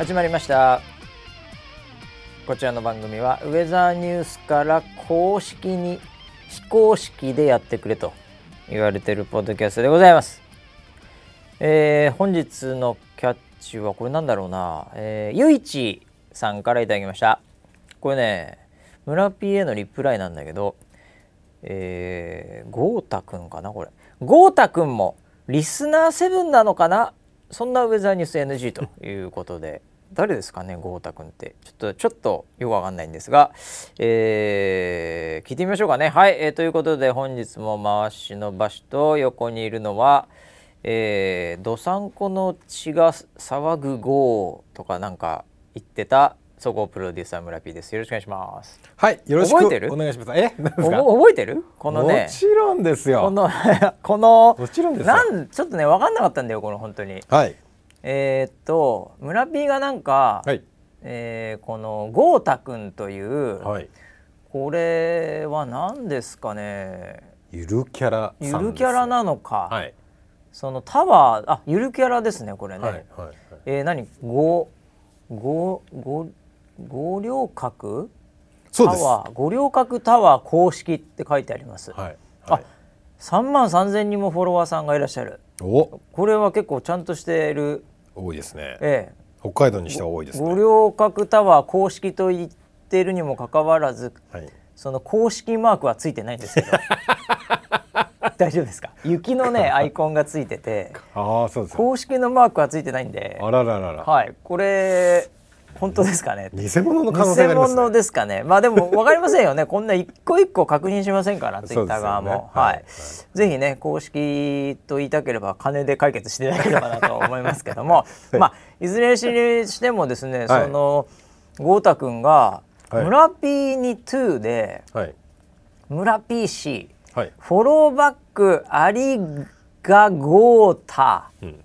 始まりました。こちらの番組はウェザーニュースから公式に非公式でやってくれと言われてるポッドキャストでございます、えー、本日のキャッチはこれなんだろうな、え、ゆいちさんからいただきました。これね村 P へのリプライなんだけどえー、豪太くんかなこれ。豪太くんもリスナーセブンなのかな？そんなウェザーニュース NG ということで。誰ですかね豪太くんってちょっとちょっとよくわかんないんですが、えー、聞いてみましょうかねはい、えー、ということで本日も回しの場所と横にいるのはえー、どさんこの血が騒ぐ豪とかなんか言ってた総合プロデューサー村 P です。よろしくお願いします。はい、よろしく覚えてる？お願いします。え、覚えてる？このね、もちろんですよ。この このもちろんですなんちょっとね分かんなかったんだよこの本当に。はい。えー、っと村 P がなんか、はい、えー、この豪太くんという、はい、これは何ですかね。ゆるキャラゆるキャラなのか。はい。そのタワーあゆるキャラですねこれね。はいはいはい、えー、何？五五五五稜郭タワー五稜郭タワー公式って書いてあります。はいはい、あ3万3千人もフォロワーさんがいらっしゃるお。これは結構ちゃんとしている。多いですね、ええ、北海道にしては多いです、ね、五稜郭タワー公式と言っているにもかかわらず、はい、その公式マークはついてないんですけど。大丈夫ですか？雪のね アイコンがついてて。あそうです公式のマークはついてないんで。あらららら。はい。これ本当ですかね。偽物の可能性があります、ね、偽物ですかね。まあでも分かりませんよね。こんな一個一個確認しませんからツイッター側も、ね、はい、はい、ぜひね公式と言いたければ金で解決していただければなと思いますけども、はい、まあいずれにしてもですね、その豪太君が村 P に2で、はい、村 PC、はい、フォローバックありが豪太、うん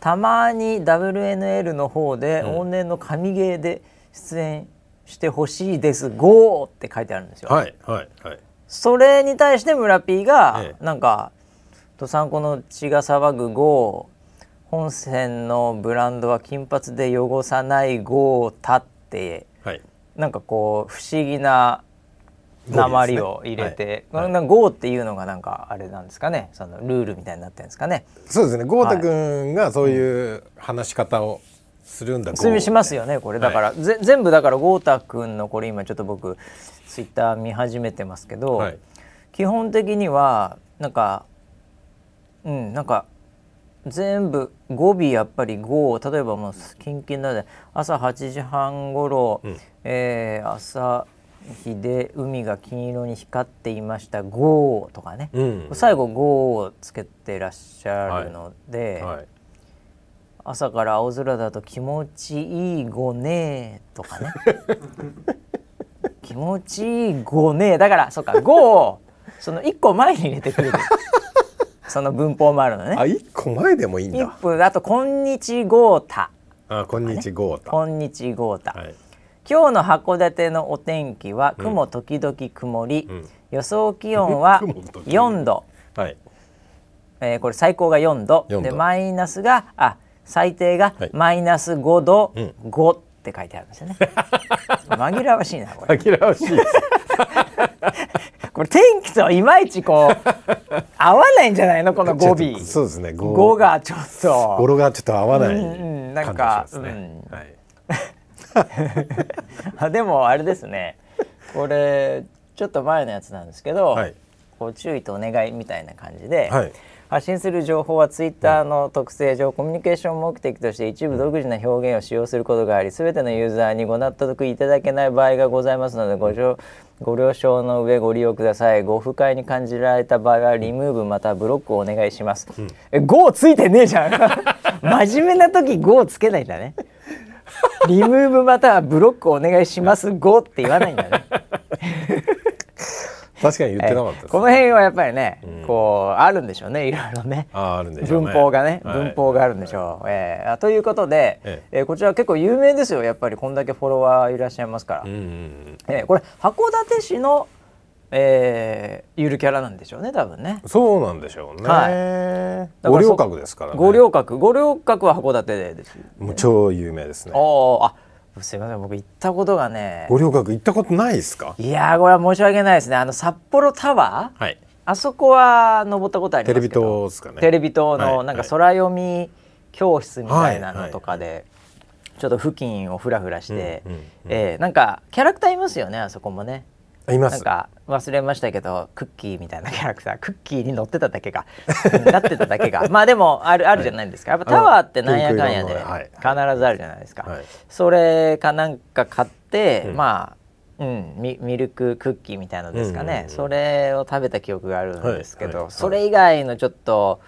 たまに WNL の方で、往年の神ゲーで出演してほしいです「GO」って書いてあるんですよ。はいはいはい、それに対して村 P が、ええ、なんか「どさんこの血が騒ぐ GO」本線のブランドは金髪で汚さない「GO」たって、はい、なんかこう不思議な鉛を入れて、ねはい、ゴーっていうのがなんかあれなんですかね。そのルールみたいになってるんですかね。そうですね。豪太君がそういう話し方をするんだ、普通にしますよねこれ。だから、はい、ぜ全部だから豪太君のこれ今ちょっと僕ツイッター見始めてますけど、はい、基本的にはなんかうんなんか全部語尾やっぱり5例えばもうキンキンなので朝8時半ごろ、うん、えー、朝日で海が金色に光っていました「ゴー」とかね、うん、最後「ゴー」をつけてらっしゃるので、はい。はい、朝から青空だと気持ちいいごねとかね。気持ちいいごねだからそうか「ゴー」をその1個前に入れてくれる。その文法もあるのね。あ1個前でもいいんだ。1分あと「こんにちゴータ」あこんにちゴータ、こんにちゴータ、はい今日の函館のお天気は雲時々曇り、うん、予想気温は 4度、はい。えー、これ最高が4度。でマイナスがあ最低がマイナス5度、はい、5って書いてあるんですよね。紛らわしいなこれ。紛らわしい これ天気といまいちこう合わないんじゃないの？この語尾。そうですね。語がちょっと。語呂がちょっと合わない、うんうん、なんか、うん、はい あでもあれですね。これちょっと前のやつなんですけど、はい、こう注意とお願いみたいな感じで、はい、発信する情報はツイッターの特性上、コミュニケーション目的として一部独自な表現を使用することがあり全てのユーザーにご納得いただけない場合がございますのでごご了承の上ご利用ください。ご不快に感じられた場合はリムーブまたブロックをお願いします、うん、え GO ついてねえじゃん。真面目な時 GO つけないんだね？リムーブまたはブロックお願いします5って言わないんだね。確かに言ってなかった、この辺はやっぱりね、うん、こうあるんでしょうねいろいろね。ああるんでしょう、ね、文法がね、はい、文法があるんでしょう、はい、えー、ということで、ええ。ー、こちら結構有名ですよやっぱり。こんだけフォロワーいらっしゃいますから、うんうんうん、えー、これ函館市のえー、ゆるキャラなんでしょうね多分ね。そうなんでしょうね、はい。五稜郭ですからね。五稜郭。五稜郭は函館でです、もう超有名ですね。あすいません。僕行ったことがね。五稜郭行ったことないですか？いやーこれは申し訳ないですね。あの札幌タワー？はい。あそこは登ったことありますけど。テレビ塔ですかね。テレビ塔はい。のなんか空読み教室みたいなのとかで、ちょっと付近をふらふらして、うんうんうん。えーなんかキャラクターいますよねあそこもねいます。なんか忘れましたけどクッキーみたいなキャラクタークッキーに乗ってただけが なってただけがまあでもあるあるじゃないですか。やっぱタワーってなんやかんやで必ずあるじゃないですか、はい。それかなんか買って、うん。まあうん、ミミルククッキーみたいなのですかね、それを食べた記憶があるんですけど、それ以外のちょっと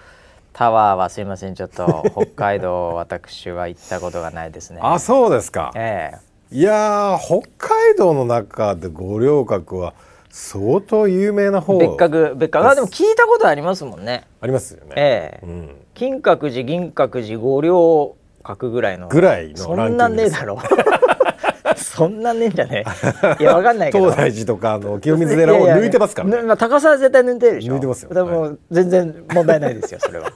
タワーはすいません。ちょっと北海道 私は行ったことがないですね。あそうですか。ええいやー北海道の中で五稜郭は相当有名な方。別格別格。あでも聞いたことありますもんね。ありますよね、ええ。うん、金閣寺銀閣寺五稜郭ぐらいの。ぐらいのそんなねえだろ。そんなねえんじゃねえ。いやわかんないけど。東大寺とかあの清水寺を抜いてますからね。いやいやぬまあ、高さは絶対抜いてるでしょ。抜いてますよ。でも、全然問題ないですよそれは。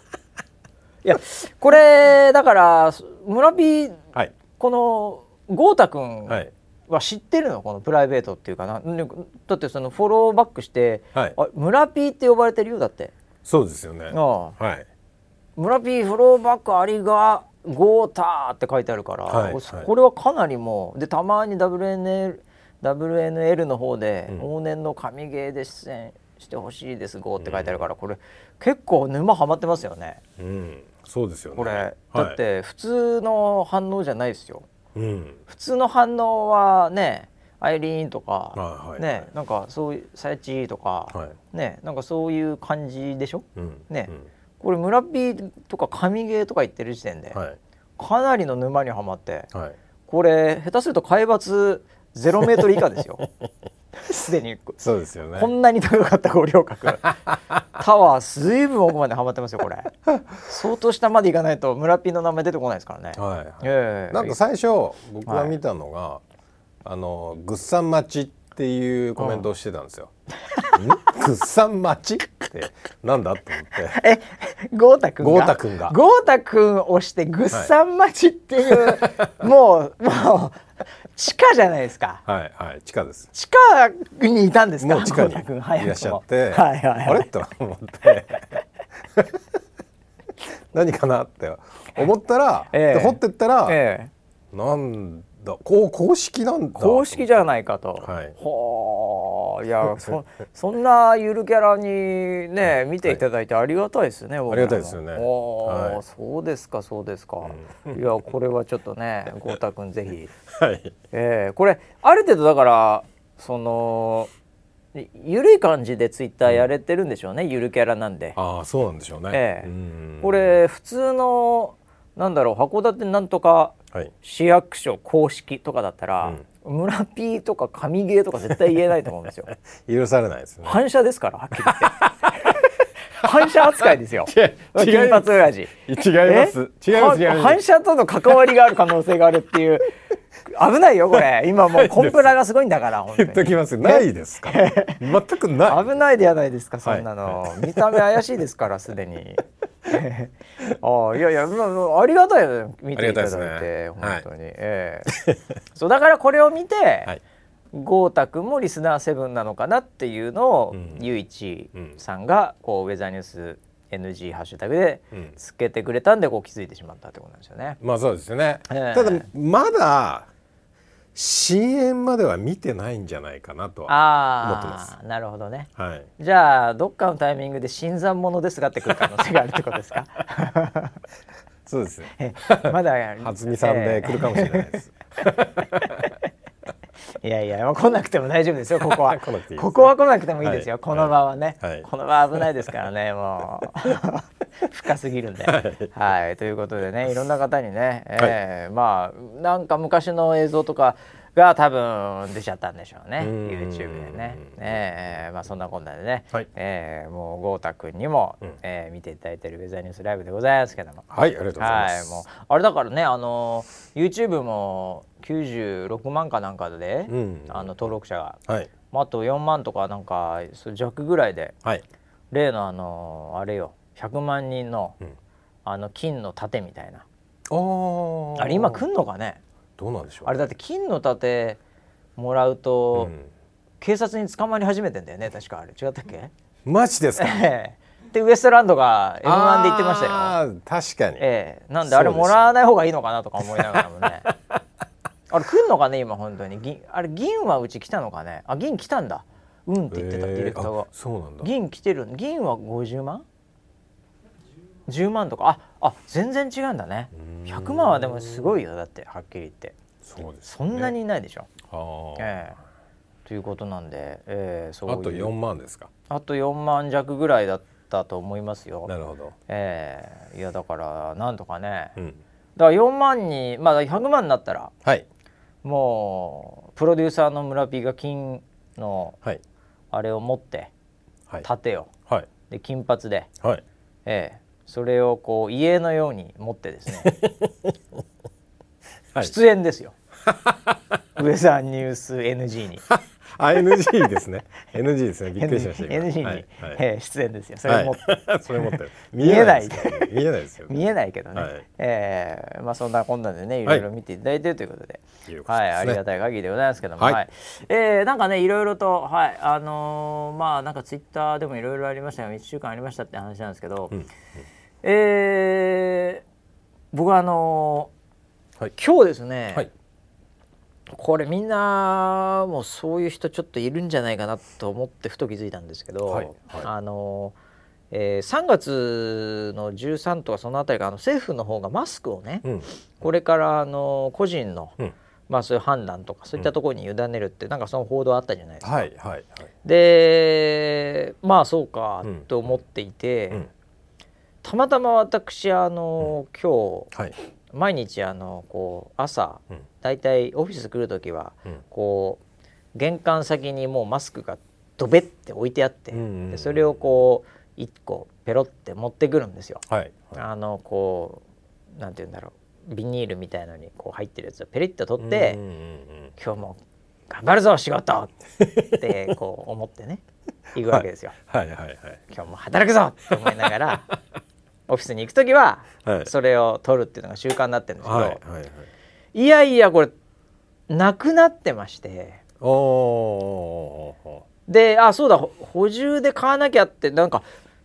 いやこれだから村 P はい。この豪太君は知ってるの？このプライベートっていうかな？ねだってそのフォローバックして、はい。あ村 P って呼ばれてるよだって。そうですよね。ああ。はい。村 P フォローバックありが豪太って書いてあるから、はいこれはかなりもうでたまに WNL, WNL の方でうん。往年の神ゲーで出演してほしいです豪って書いてあるからこれ結構沼ハマってますよね。うん。そうですよね。これ、はい。だって普通の反応じゃないですようん。普通の反応はねアイリーンとか、はいはいねなんかそういうさやちとか、はい。ねなんかそういう感じでしょ？うん。ね。これ村 P とか神ゲーとか言ってる時点で、うんはい。かなりの沼にはまってはい。これ下手すると海抜0メートル以下ですよ すでにそうですよね。こんなに高かった五稜郭タワー随分奥まではまってますよこれ。相当下まで行かないと村ピーの名前出てこないですからね、はいええ。なんか最初僕が見たのが、あのグッサン待ちっていうコメントをしてたんですよ。ん？グッサン待ちってなんだと思って。え豪太くんが？豪太くんが。豪太くんをしてぐっさん町っていう、もうもう地下じゃないですか。はいはい地下です。地下にいたんですか？もう地下にいらっしゃって、はいはいはい、あれ？と思って。何かなって思ったら、ええ。で掘ってったら、ええ。なんだ。こう公式なんだ。公式じゃないかと。はい。いやそ そんなゆるキャラにね見ていただいてありがたいですね。僕らもありがたいですよね。はい。そうですかそうですか。いやこれはちょっとね豪太くんぜひ。はい。えー、これある程度だからそのいゆるい感じでツイッターやれてるんでしょうね、ゆるキャラなんで。ああそうなんでしょうね。ええ。うん。これ普通のなんだろう函館なんとかはい市役所公式とかだったら、村 P とか神ゲーとか絶対言えないと思うんですよ。許されないですね。反射ですからはっきり言って。反射扱いですよ。金違います髪親父。違います。違います。反射との関わりがある可能性があるっていう。危ないよこれ。今もうコンプラがすごいんだから。言っときますよ。ないですか？ら。全くない。危ないではないですかそんなの、見た目怪しいですからすでに ああいやいや、まあまあ、ありがたいよね見ていただいていね。本当に、ええ。そうだからこれを見て、はい。豪太君もリスナーセブンなのかなっていうのを、うん。ゆういちさんがこうウェザーニュース NG ハッシュタグでうん。つけてくれたんでこう気づいてしまったってことなんですよね。まあそうですよね。ええ。ただまだ深淵までは見てないんじゃないかなとは。思ってまああなるほどね。はい。じゃあどっかのタイミングで新参者ですがってくる可能性があるってことですか？そうですね。え まだ 初見さんで来るかもしれないです。いやいや、まあ、来なくても大丈夫ですよここは。ね。ここは来なくてもいいですよ、はい。この場はね、はい。この場は危ないですからね もう。深すぎるんで、はい。ということでねいろんな方にね、えーまあなんか昔の映像とかが多分出ちゃったんでしょうねうん。YouTube でね、えーまあそんなこんなでね、はい。えーもう豪太くんにも、うん。えー見ていただいてるウェザーニュースライブでございますけども。はい、ありがとうございます。はい、もうあれだからねあの YouTube も96万かなんかで、うん。あの登録者が。はい。まあ、あと4万とかなんか弱ぐらいではい。例のあのあれよ。100万人の,、うん。あの金の盾みたいな。ああれ今来んのかね？どうなんでしょうあれだって金の盾もらうと、うん。警察に捕まり始めてんだよね。確かあれ。違ったっけ？マジですか？ええ。でウエストランドが m 1で言ってましたよ。確かに、ええ。なんであれもらわない方がいいのかなとか思いながらもね あれ来んのかね今本当に。銀あれ銀はうち来たのかね。あ銀来たんだ。うんって言ってた、ディレクターが。あそうなんだ。銀来てる銀は50万？10万とか？ああ全然違うんだね。うーん。100万はでもすごいよだってはっきり言って。そうですそんなにいないでしょ、あー。ええ。ということなんで、ええそうあと4万ですか？あと4万弱ぐらいだったと思いますよ。なるほど。ええ。いやだからなんとかね、うん。だから4万にまあ100万になったらはいもうプロデューサーの村 P が金のはい。あれを持ってはい。盾をはい。で金髪で、はい。ええ。それをこう家のように持ってですね、はい。出演ですよ。ウェザーニュース NG にあ NG ですね。NG ですね。びっくりしました今。NG に、はいはい。ええ出演ですよ。それを持って、はい、それ持ってる。見えない見えない。ですよね。見えないけどね、はい。ええまあそんなこんなでねい。ろいろ見ていただいてるということで、はい、ねありがたい限りでございますけども、はい。はい。えーなんかねいろいろとはいあのーまあなんかツイッターでもいろいろありましたよ。1週間ありましたって話なんですけど、うん。えー僕はあのーはい。今日ですね、はいこれみんなもそういう人ちょっといるんじゃないかなと思ってふと気づいたんですけど、はいはい。あのーえー3月の13とかそのあたりかあの政府の方がマスクをね、うん。これからあの個人の、うん。まあそういう判断とかそういったところに委ねるって、なんかその報道あったじゃないですか。はいはいはい。でまあそうかうん。と思っていて、うん。たまたま私あの、今日はい毎日あのこう朝うん。だいたいオフィス来る時はうん。こう玄関先にもうマスクがドベって置いてあって、うんうんうんでそれをこう1個ペロって持ってくるんですよ。はい。あのこうなんて言うんだろう。ビニールみたいのにこう入ってるやつをペリッと取って、うんうんうん今日も頑張るぞ仕事！ってこう思ってね。行くわけですよ。はい。はい。はい。今日も働くぞ！って思いながらオフィスに行く時ははい。それを取るっていうのが習慣になってるんですけど、はいはいはい。いやいやこれなくなってましてであそうだほ補充で買わなきゃってなんか、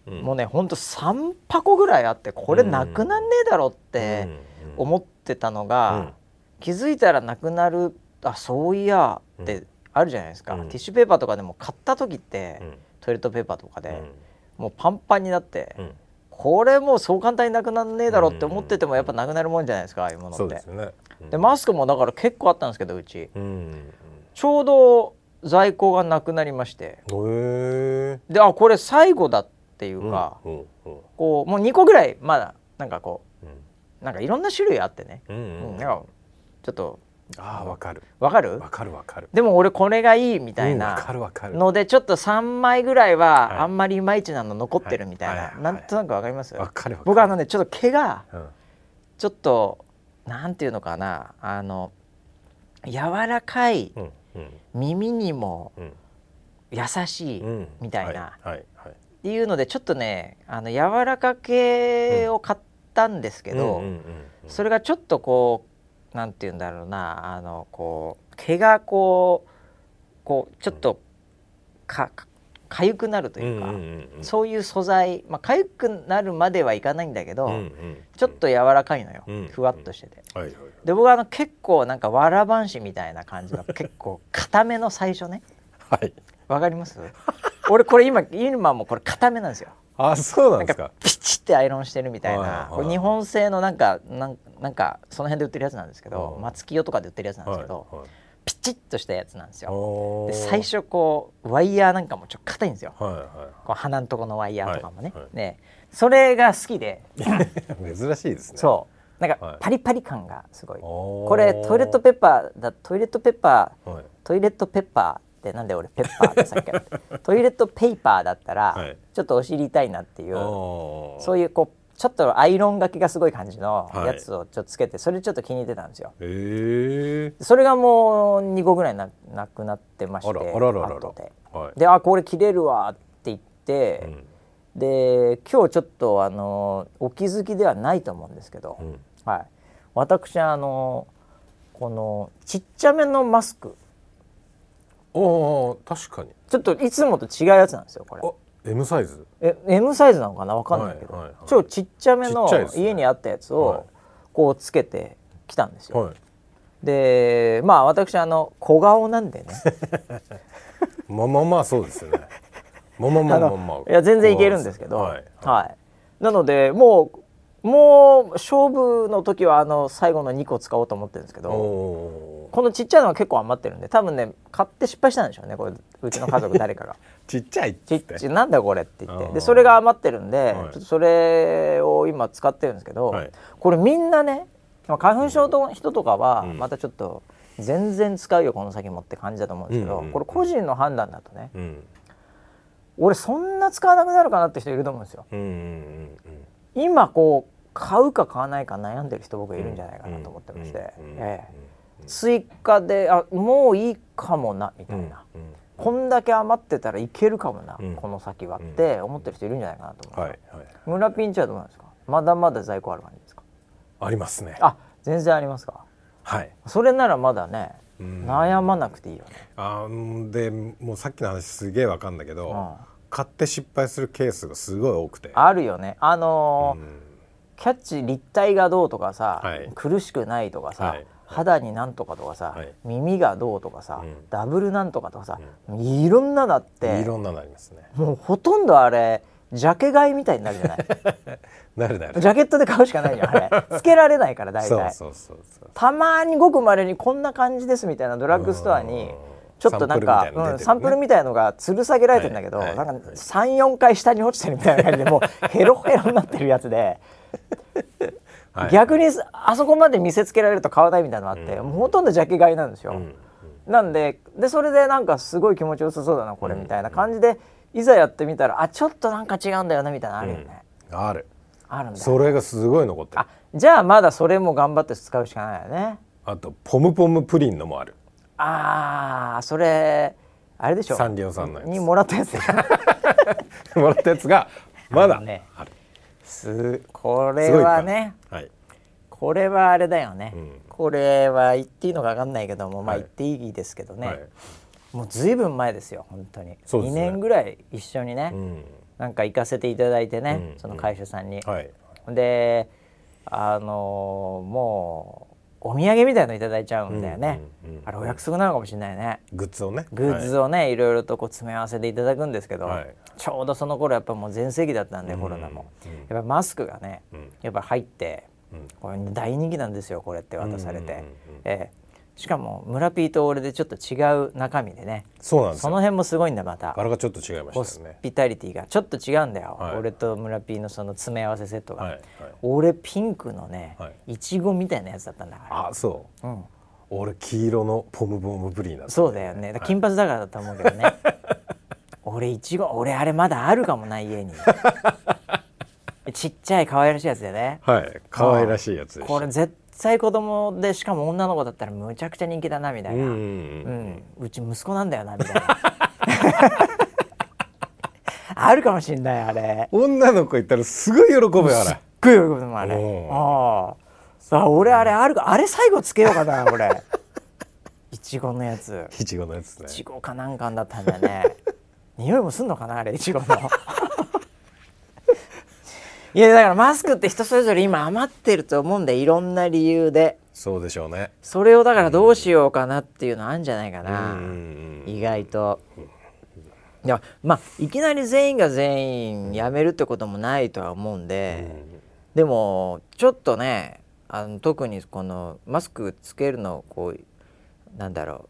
ーうん。もうねほんと3箱ぐらいあってこれなくなんねえだろってうん思ってたのうがん、気づいたらなくなるあそういやってあるじゃないですか、うん。ティッシュペーパーとかでも買った時って、うん。トイレットペーパーとかで、うん。もうパンパンになって、うんこれもうそう簡単になくなんねえだろって思っててもやっぱなくなるもんじゃないですかああいうものって。でね。でマスクもだから結構あったんですけどうち。うん。ちょうど在庫がなくなりまして。であこれ最後だっていうか、うんうんこうもう2個ぐらいまだなんかこうん。うなんかいろんな種類あってね、うんううん。んなんかちょっとああわかる。わかる？わかるわかる。でも俺これがいいみたいうんわなかるわかる。のでちょっと3枚ぐらいはあんまりいまいちなの残ってるみたいな、なんとなくわかります？わかるわかる。僕あのねちょっと毛がうん。ちょっとなんていうのかな。あの柔らかい耳にもうん。優しいみたいなはいはいはい。ていうのでちょっとねあの柔らか系を買ったんですけど、それがちょっとこうなんていうんだろうなあのこう毛がこうこうちょっとかかかゆくなるというか、んんんうん。そういう素材まあかゆくなるまではいかないんだけど、うんうんちょっと柔らかいのよ、うんふわっとしてて。はいはいで僕はあの結構なんかわらばんしみたいな感じの結構 固めの最初ね。はい。わかります？俺これ今今もこれ固めなんですよあそうなんですか。かピチってアイロンしてるみたいはいなはい。これ日本製のなんかなんなんかその辺で売ってるやつなんですけどうん松清とかで売ってるやつなんですけどはい。はい。ピチッとしたやつなんですよ。で最初こうワイヤーなんかもちょっと硬いんですよ。はいはこう鼻のとこのワイヤーとかもね。はいはい。ねそれが好きで。い 珍しいですね。そう。なんはい。かパリパリ感がすごい。おー。これトイレットペッパーだトイレットペッパーはい。トイレットペッパーってなんで俺ペッパーってさっきから トイレットペーパーだったら、はい。ちょっとお尻痛いなっていうそういうこうちょっとアイロンがけがすごい感じのはい。やつをちょっとつけて、それちょっと気に入ってたんですよ。ええそれがもう2個ぐらいななくなってましてあで。はい。であこれ切れるわって言って、うん。で今日ちょっとあのお気づきではないと思うんですけど、うん。はい、私あのこのちっちゃめのマスクおー確かに。ちょっといつもと違うやつなんですよこれ。あ M サイズ？え M サイズなのかな？わかんないけど、はいはいはい。超ちっちゃめの家にあったやつはい。をこうつけてきたんですよ、はい。でまあ私あの小顔なんでね。まあまあまあそうですよね。まあまあまあまあまあいや全然いけるんですけど、はい。はい。なのでもうもう勝負の時はあの最後の2個使おうと思ってるんですけどこのちっちゃいのは結構余ってるんで多分ね買って失敗したんでしょうねこれうちの家族誰かが。ちっちゃいっちっつってちなんだこれって言って。でそれが余ってるんで、はい。ちょっとそれを今使ってるんですけど、はい。これみんなねまあ花粉症の人とかはうん。またちょっと全然使うよこの先もって感じだと思うんですけど、うんうん。これ個人の判断だとねうん。俺そんな使わなくなるかなって人いると思うんですよ。うんうんうん今こう買うか買わないか悩んでる人僕いるんじゃないかなと思ってまして、うんうん。ええ追加であもういいかもなみたいな、うんこんだけ余ってたらいけるかもな、うん。この先はって思ってる人いるんじゃないかなと思う、はいはい。村ピンチはどうなんですか？まだまだ在庫ある感じですか？ありますね。あ全然ありますか？はい。それならまだね、うん。悩まなくていいよね。あーでもうさっきの話すげえわかんだけど、うん。買って失敗するケースがすごい多くて。あるよね。あのーうん。キャッチ立体がどうとかさ、はい。苦しくないとかさ、はい肌になんとかとかさ、はい。耳がどうとかさ、うん。ダブルなんとかとかさ、いろんなのあっていろんなのありますね。もうほとんどあれジャケ買いみたいになるじゃない？なるなる。ジャケットで買うしかないじゃんあれ。つけられないから大体。そうそうそうそうたまにごくまれにこんな感じですみたいなドラッグストアにうんちょっとなんかサンプルみたいなの出てるね。うんサンプルみたいのが吊る下げられてるんだけど、はい。はいなんか34回下に落ちてるみたいな感じでもうヘロヘロになってるやつで、はい。逆にあそこまで見せつけられると買わないみたいなのがあって、うん。もうほとんどジャケ買いなんですよ。うん。なんででそれでなんかすごい気持ちよさそうだなこれみたいな感じで、いざやってみたらあちょっとなんか違うんだよなみたいなのあるよね、ある。あるんだそれがすごい残ってる。あじゃあまだそれも頑張って使うしかないよね。あとポムポムプリンのもある。あーそれあれでしょ。サンリオさんのやつ。にもらったやつ もらったやつがまだあのねあるすこれはねはい。これはあれだよね、うん。これは言っていいのか分かんないけども、まあはい言っていいですけどね、はい。もうずいぶん前ですよ本当に。2ね。年ぐらい一緒にね、うん。なんか行かせていただいてね、うん。その会社さんに、はい。であのーもうお土産みたいのいただいちゃうんだよね、うんうんうんあれお約束なのかもしれないね。グッズをね。グッズをね、い、ろいろとこう詰め合わせていただくんですけど、はい。ちょうどその頃やっぱもう全盛期だったんで、うんコロナも、うんやっぱマスクがね、うん。やっぱ入ってうん。これ大人気なんですよこれって渡されて、うんうんうんえしかも村ピーと俺でちょっと違う中身でね。そうなんですよ。その辺もすごいんだまた。柄がちょっと違いまホスしたよね。ピタリティがちょっと違うんだよ、はい。俺と村ピーのその詰め合わせセットが、はいはい。俺ピンクのね、はい。いちごみたいなやつだったんだから。あそう。うん、俺黄色のポムポムプリンだった。そうだよね。金髪だからだと思うけどね、俺いちご俺あれまだあるかもな家に。ちっちゃい可愛らしいやつでね。はい。可愛らしいやつでした。これ絶対子供でしかも女の子だったらむちゃくちゃ人気だなみたいな、うんうち息子なんだよなみたいな。あるかもしんないあれ。女の子いたらすごい喜ぶよあすっれごい喜ぶのあれ。おああ。さあ俺あれあるかあれ最後つけようかな俺。いちごのやつ。いちごのやつね。いちごかなんかだったんだね。匂いもすんのかなあれいちごのいやだからマスクって人それぞれ今余ってると思うんでいろんな理由で。そうでしょうね。それをだからどうしようかなっていうのあるんじゃないかな、意外と。いやまあいきなり全員が全員辞めるってこともないとは思うんで、でもちょっとねあの特にこのマスクつけるのこうなんだろう。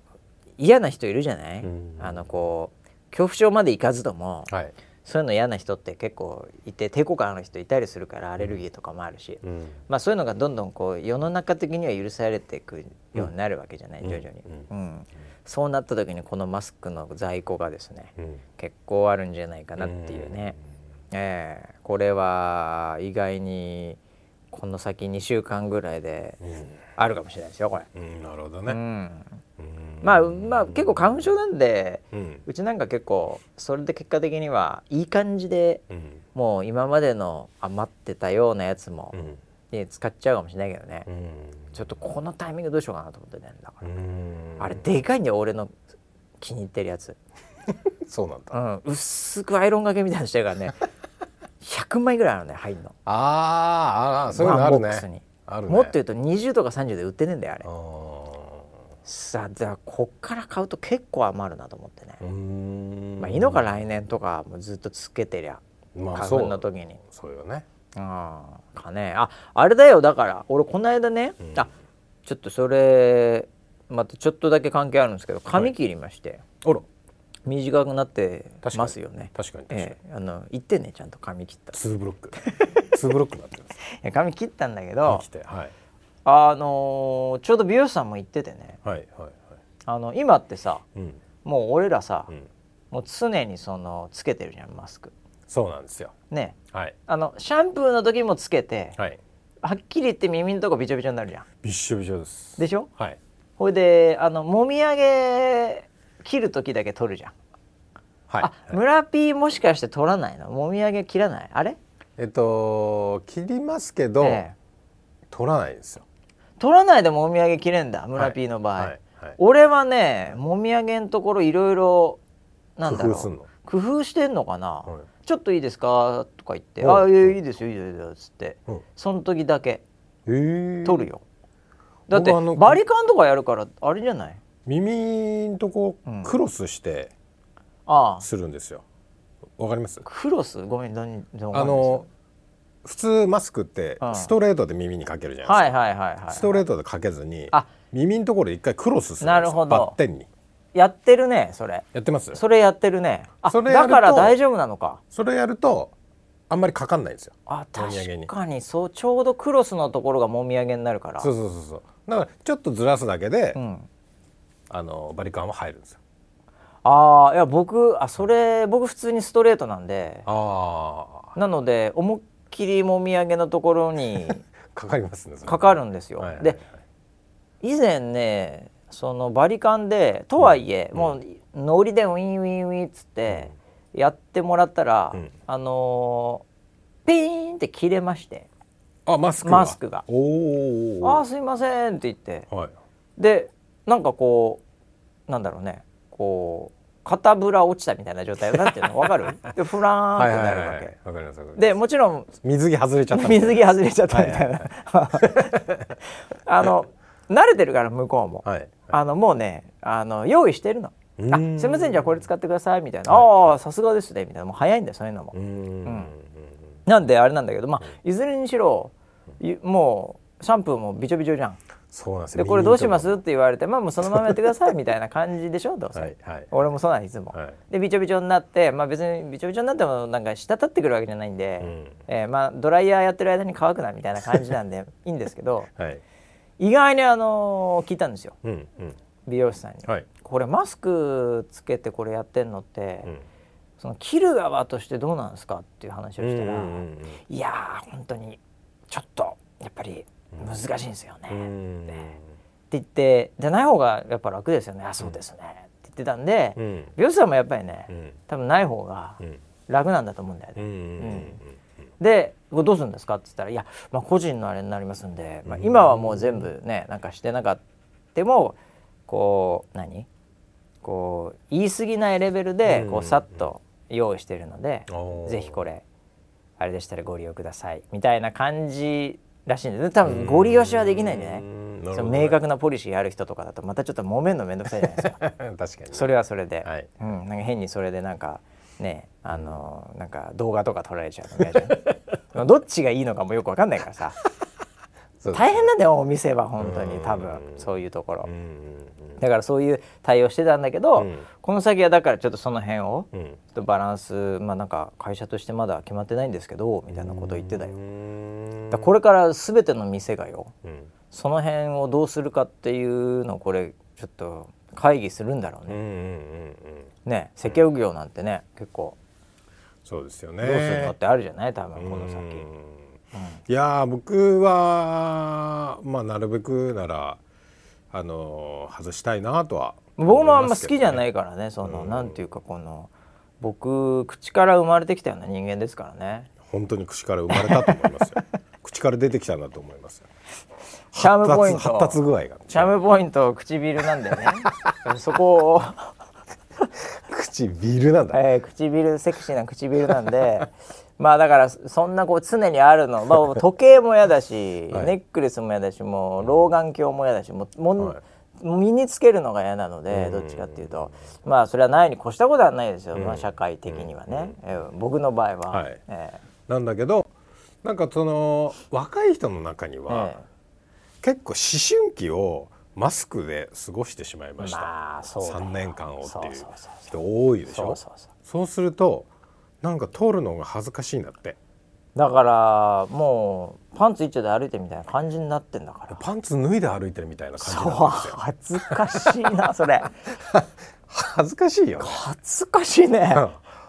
嫌な人いるじゃない、うん。あのこう恐怖症までいかずとも、はいそういうの嫌な人って結構いて抵抗感ある人いたりするからアレルギーとかもあるし、うん。まあ、そういうのがどんどんこう世の中的には許されていくようになるわけじゃない、うん。徐々に、ううん。そうなった時にこのマスクの在庫がですね、うん。結構あるんじゃないかなっていうね、えーこれは意外にこの先2週間ぐらいであるかもしれないですよこれ。うん、なるほどね。まあまあ結構花粉症なんでうん。うちなんか結構それで結果的にはいい感じでうん。もう今までの余ってたようなやつも、うん。ね使っちゃうかもしれないけどね、うん。ちょっとこのタイミングどうしようかなと思ってねだから、うん。あれでかいんだよ俺の気に入ってるやつ、そうなんだ。うん、薄くアイロンがけみたいなのしてるからね。100枚ぐらいあるのね入んの。あーあーそういうのあるね。あるね。もっと言うと20とか30で売ってねえんだよあれ。あさあじゃあこっから買うと結構余るなと思ってね、まあいいのか来年とかもうずっとつけてりゃ花粉まあそうの時に。そう。よね。ああかねああれだよだから。俺この間ね、うん。あちょっとそれまたちょっとだけ関係あるんですけど髪切りまして、あら。短くなってますよね。確かに確かに。ええ。あの言ってねちゃんと髪切った。ツーブロック。ツーブロックになってます。や髪切ったんだけどはいあのーちょうど美容師さんも言っててねはいはいはい。あの今ってさうんもう俺らさ、うん。もう常にそのつけてるじゃんマスクそうなんですよ。ねはいあのシャンプーの時もつけて、はい。はっきり言って耳のとこびちょびちょになるじゃんびっしょびしょです。でしょ？はい。ほいであのもみあげ切る時だけ取るじゃん、はい。あ村 P もしかして取らないの？もみあげ切らない？あれ、えっと切りますけど、ええ取らないんですよ。取らないでもみあげ切れんだ村 P の場合、はいはい。俺はねもみあげのところいろいろなんだろう。工夫してんのかな、はい。ちょっといいですか？とか言って「う。んあいやいいですよいいですよ」っつって、う。んその時だけ。え。ー取るよ、だってバリカンとかやるからあれじゃない？耳んとこうん。クロスしてああ。するんですよ。わかります？クロス？ごめん何何あの普通マスクってうん。ストレートで耳にかけるじゃないですか。はいはいはいはいストレートでかけずにあ。耳のところ一回クロスするんですよ。なるほど。バッテンに。やってるねそれ。やってます？それやってるね。あそれやるとだから大丈夫なのか。それやるとあんまりかかんないんですよ。あもみあげに。確かにそうちょうどクロスのところがもみあげになるから。そうそうそうそう。だからちょっとずらすだけで、うん、あのバリカンは入るんですよ。ああいや僕あそれ僕普通にストレートなんで。ああなので思いっきりもみあげのところに かかりますね。かかるんですよ、はいはいはい。で以前ねそのバリカンでとはいえ、もうノリでウィンウィンウィンっつってやってもらったら、うん。あのーピーンって切れまして。あマスクマスクが。お「お。あーすいません」って言って。はい。でなんかこうなんだろうね。こう肩ぶら落ちたみたいな状態。なんていうの？分かる？でフラーンってなる。わけ、わかりますわかります。でもちろん水着外れちゃった。水着外れちゃったみたいな。あの慣れてるから向こうも、はい。あのもうねあの用意してるの「あすいませんじゃあこれ使ってください」みたいな「ああさすがですね」みたいな。もう早いんだよそういうのも、うーん。なんであれなんだけどまあいずれにしろいもうシャンプーもびちょびちょじゃんそうなんですよ。でこれどうしますっ耳て言われてまあもうそのままやってくださいみたいな感じでしょどうせ、はいはい。俺もそうなんいつも、はいでびちょびちょになってまあ別にびちょびちょになってもなんか滴ってくるわけじゃないんで、うんえーまあドライヤーやってる間に乾くなみたいな感じなんで いいんですけどはい。意外にあのー聞いたんですようんうん。美容師さんに、はい。これマスクつけてこれやってんのって、うん。その切る側としてどうなんですかっていう話をしたら、うんうんいやー本当にちょっとやっぱり難しいんですよね、うん。うってん言ってじゃない方がやっぱ楽ですよね、あそうですねって言ってたんで、うん。美容師さんもやっぱりね、うん。多分ない方がうん。楽なんだと思うんだよね。うんうんでこれどうするんですかって言ったら「いや、まあ、個人のあれになりますんで、まあ、今はもう全部ねなんかしてなかってもこう何？こう言い過ぎないレベルでこうんうさっと用意してるので、おーぜひこれあれでしたらご利用くださいみたいな感じらしいんで多分ご利用しはできないんでね。うん。その明確なポリシーある人とかだとまたちょっと揉めんの面倒くさいじゃないですか。確かに。それはそれで、はい。うん、なんか変にそれでなんかねあのなんか動画とか撮られちゃうの嫌じゃん。どっちがいいのかもよくわかんないからさ。大変なんだよお店は本当にうん。多分そういうところだからそういう対応してたんだけど、うんこの先はだからちょっとその辺を。ちょっとバランスまあなんか会社としてまだ決まってないんですけどみたいなことを言ってたよう。んだこれから全ての店がようん。その辺をどうするかっていうのをこれちょっと会議するんだろうね。うんうんうんうん。ね接客業なんてね結構そうですよねどうするのってあるじゃない？多分この先。うんいやー僕はまあなるべくならあのー外したいなとは僕もあんま好きじゃいないからねその、うん。なんていうかこの僕口から生まれてきたような人間ですからね。本当に口から生まれたと思いますよ。口から出てきたんだと思いますよ。チャームポイント。発達発達具合がチャームポイント唇なんだよね。そこを、唇なんだ、えー唇セクシーな唇なんで まあだからそんなこう常にあるの、まあ、時計も嫌だし、はい。ネックレスも嫌だしもう老眼鏡も嫌だしもうもんはい。身につけるのが嫌なのでうん。どっちかっていうと。まあそれはないに越したことはないですよ、うん。まあ、社会的にはね、えー僕の場合は。はい。えなんだけどなんかその若い人の中にーは、え結構思春期をマスクで過ごしてしまいまーした、まあそうだよ。3年間をっていう人多いでしょ？そうするとなんか通るのが恥ずかしいんだって。だからもうパンツ一丁で歩いてみたいな感じになってんだから。パンツ脱いで歩いてるみたいな感じそう恥ずかしいなそれ。恥ずかしいよね。恥ずかしいね。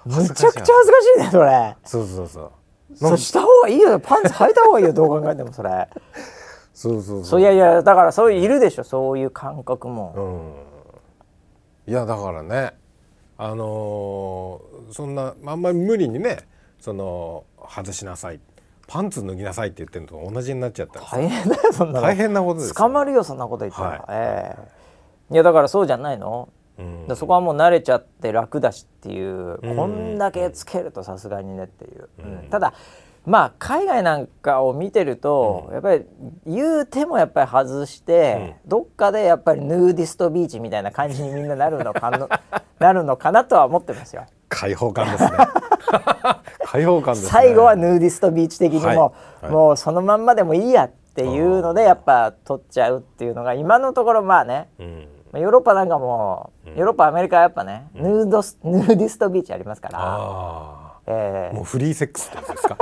うん。むちゃくちゃ恥ずかしいねそれ。そうそうそう。そうした方がいいよ。パンツ履いた方がいいよどう考えてもそれ。そうそう。そういやいやだからそういういるでしょそういう感覚も、うん。いやだからねあのーそんなあんまり無理にねその外しなさい。パンツ脱ぎなさいって言ってるのと同じになっちゃったんですよ大変だよそんなの。大変なことですよ。捕まるよそんなこと言ったら、はい。ええ。いやだからそうじゃないの、うん。そこはもう慣れちゃって楽だしっていう、うん。こんだけつけるとさすがにねっていう、うん。ただまあ海外なんかを見てると、やっぱり言うてもやっぱり外して、どっかでやっぱりヌーディストビーチみたいな感じにみんななるのかのなるのかなとは思ってますよ。開放感ですね。開放感ですね。最後はヌーディストビーチ的にも、はい。はい。もうそのまんまでもいいやっていうのでやっぱ取っちゃうっていうのが今のところまあね。うん。まあヨーロッパなんかも、ヨーロッパアメリカはやっぱね、ヌードスヌーディストビーチありますから、あえあもうフリーセックスってやつですか？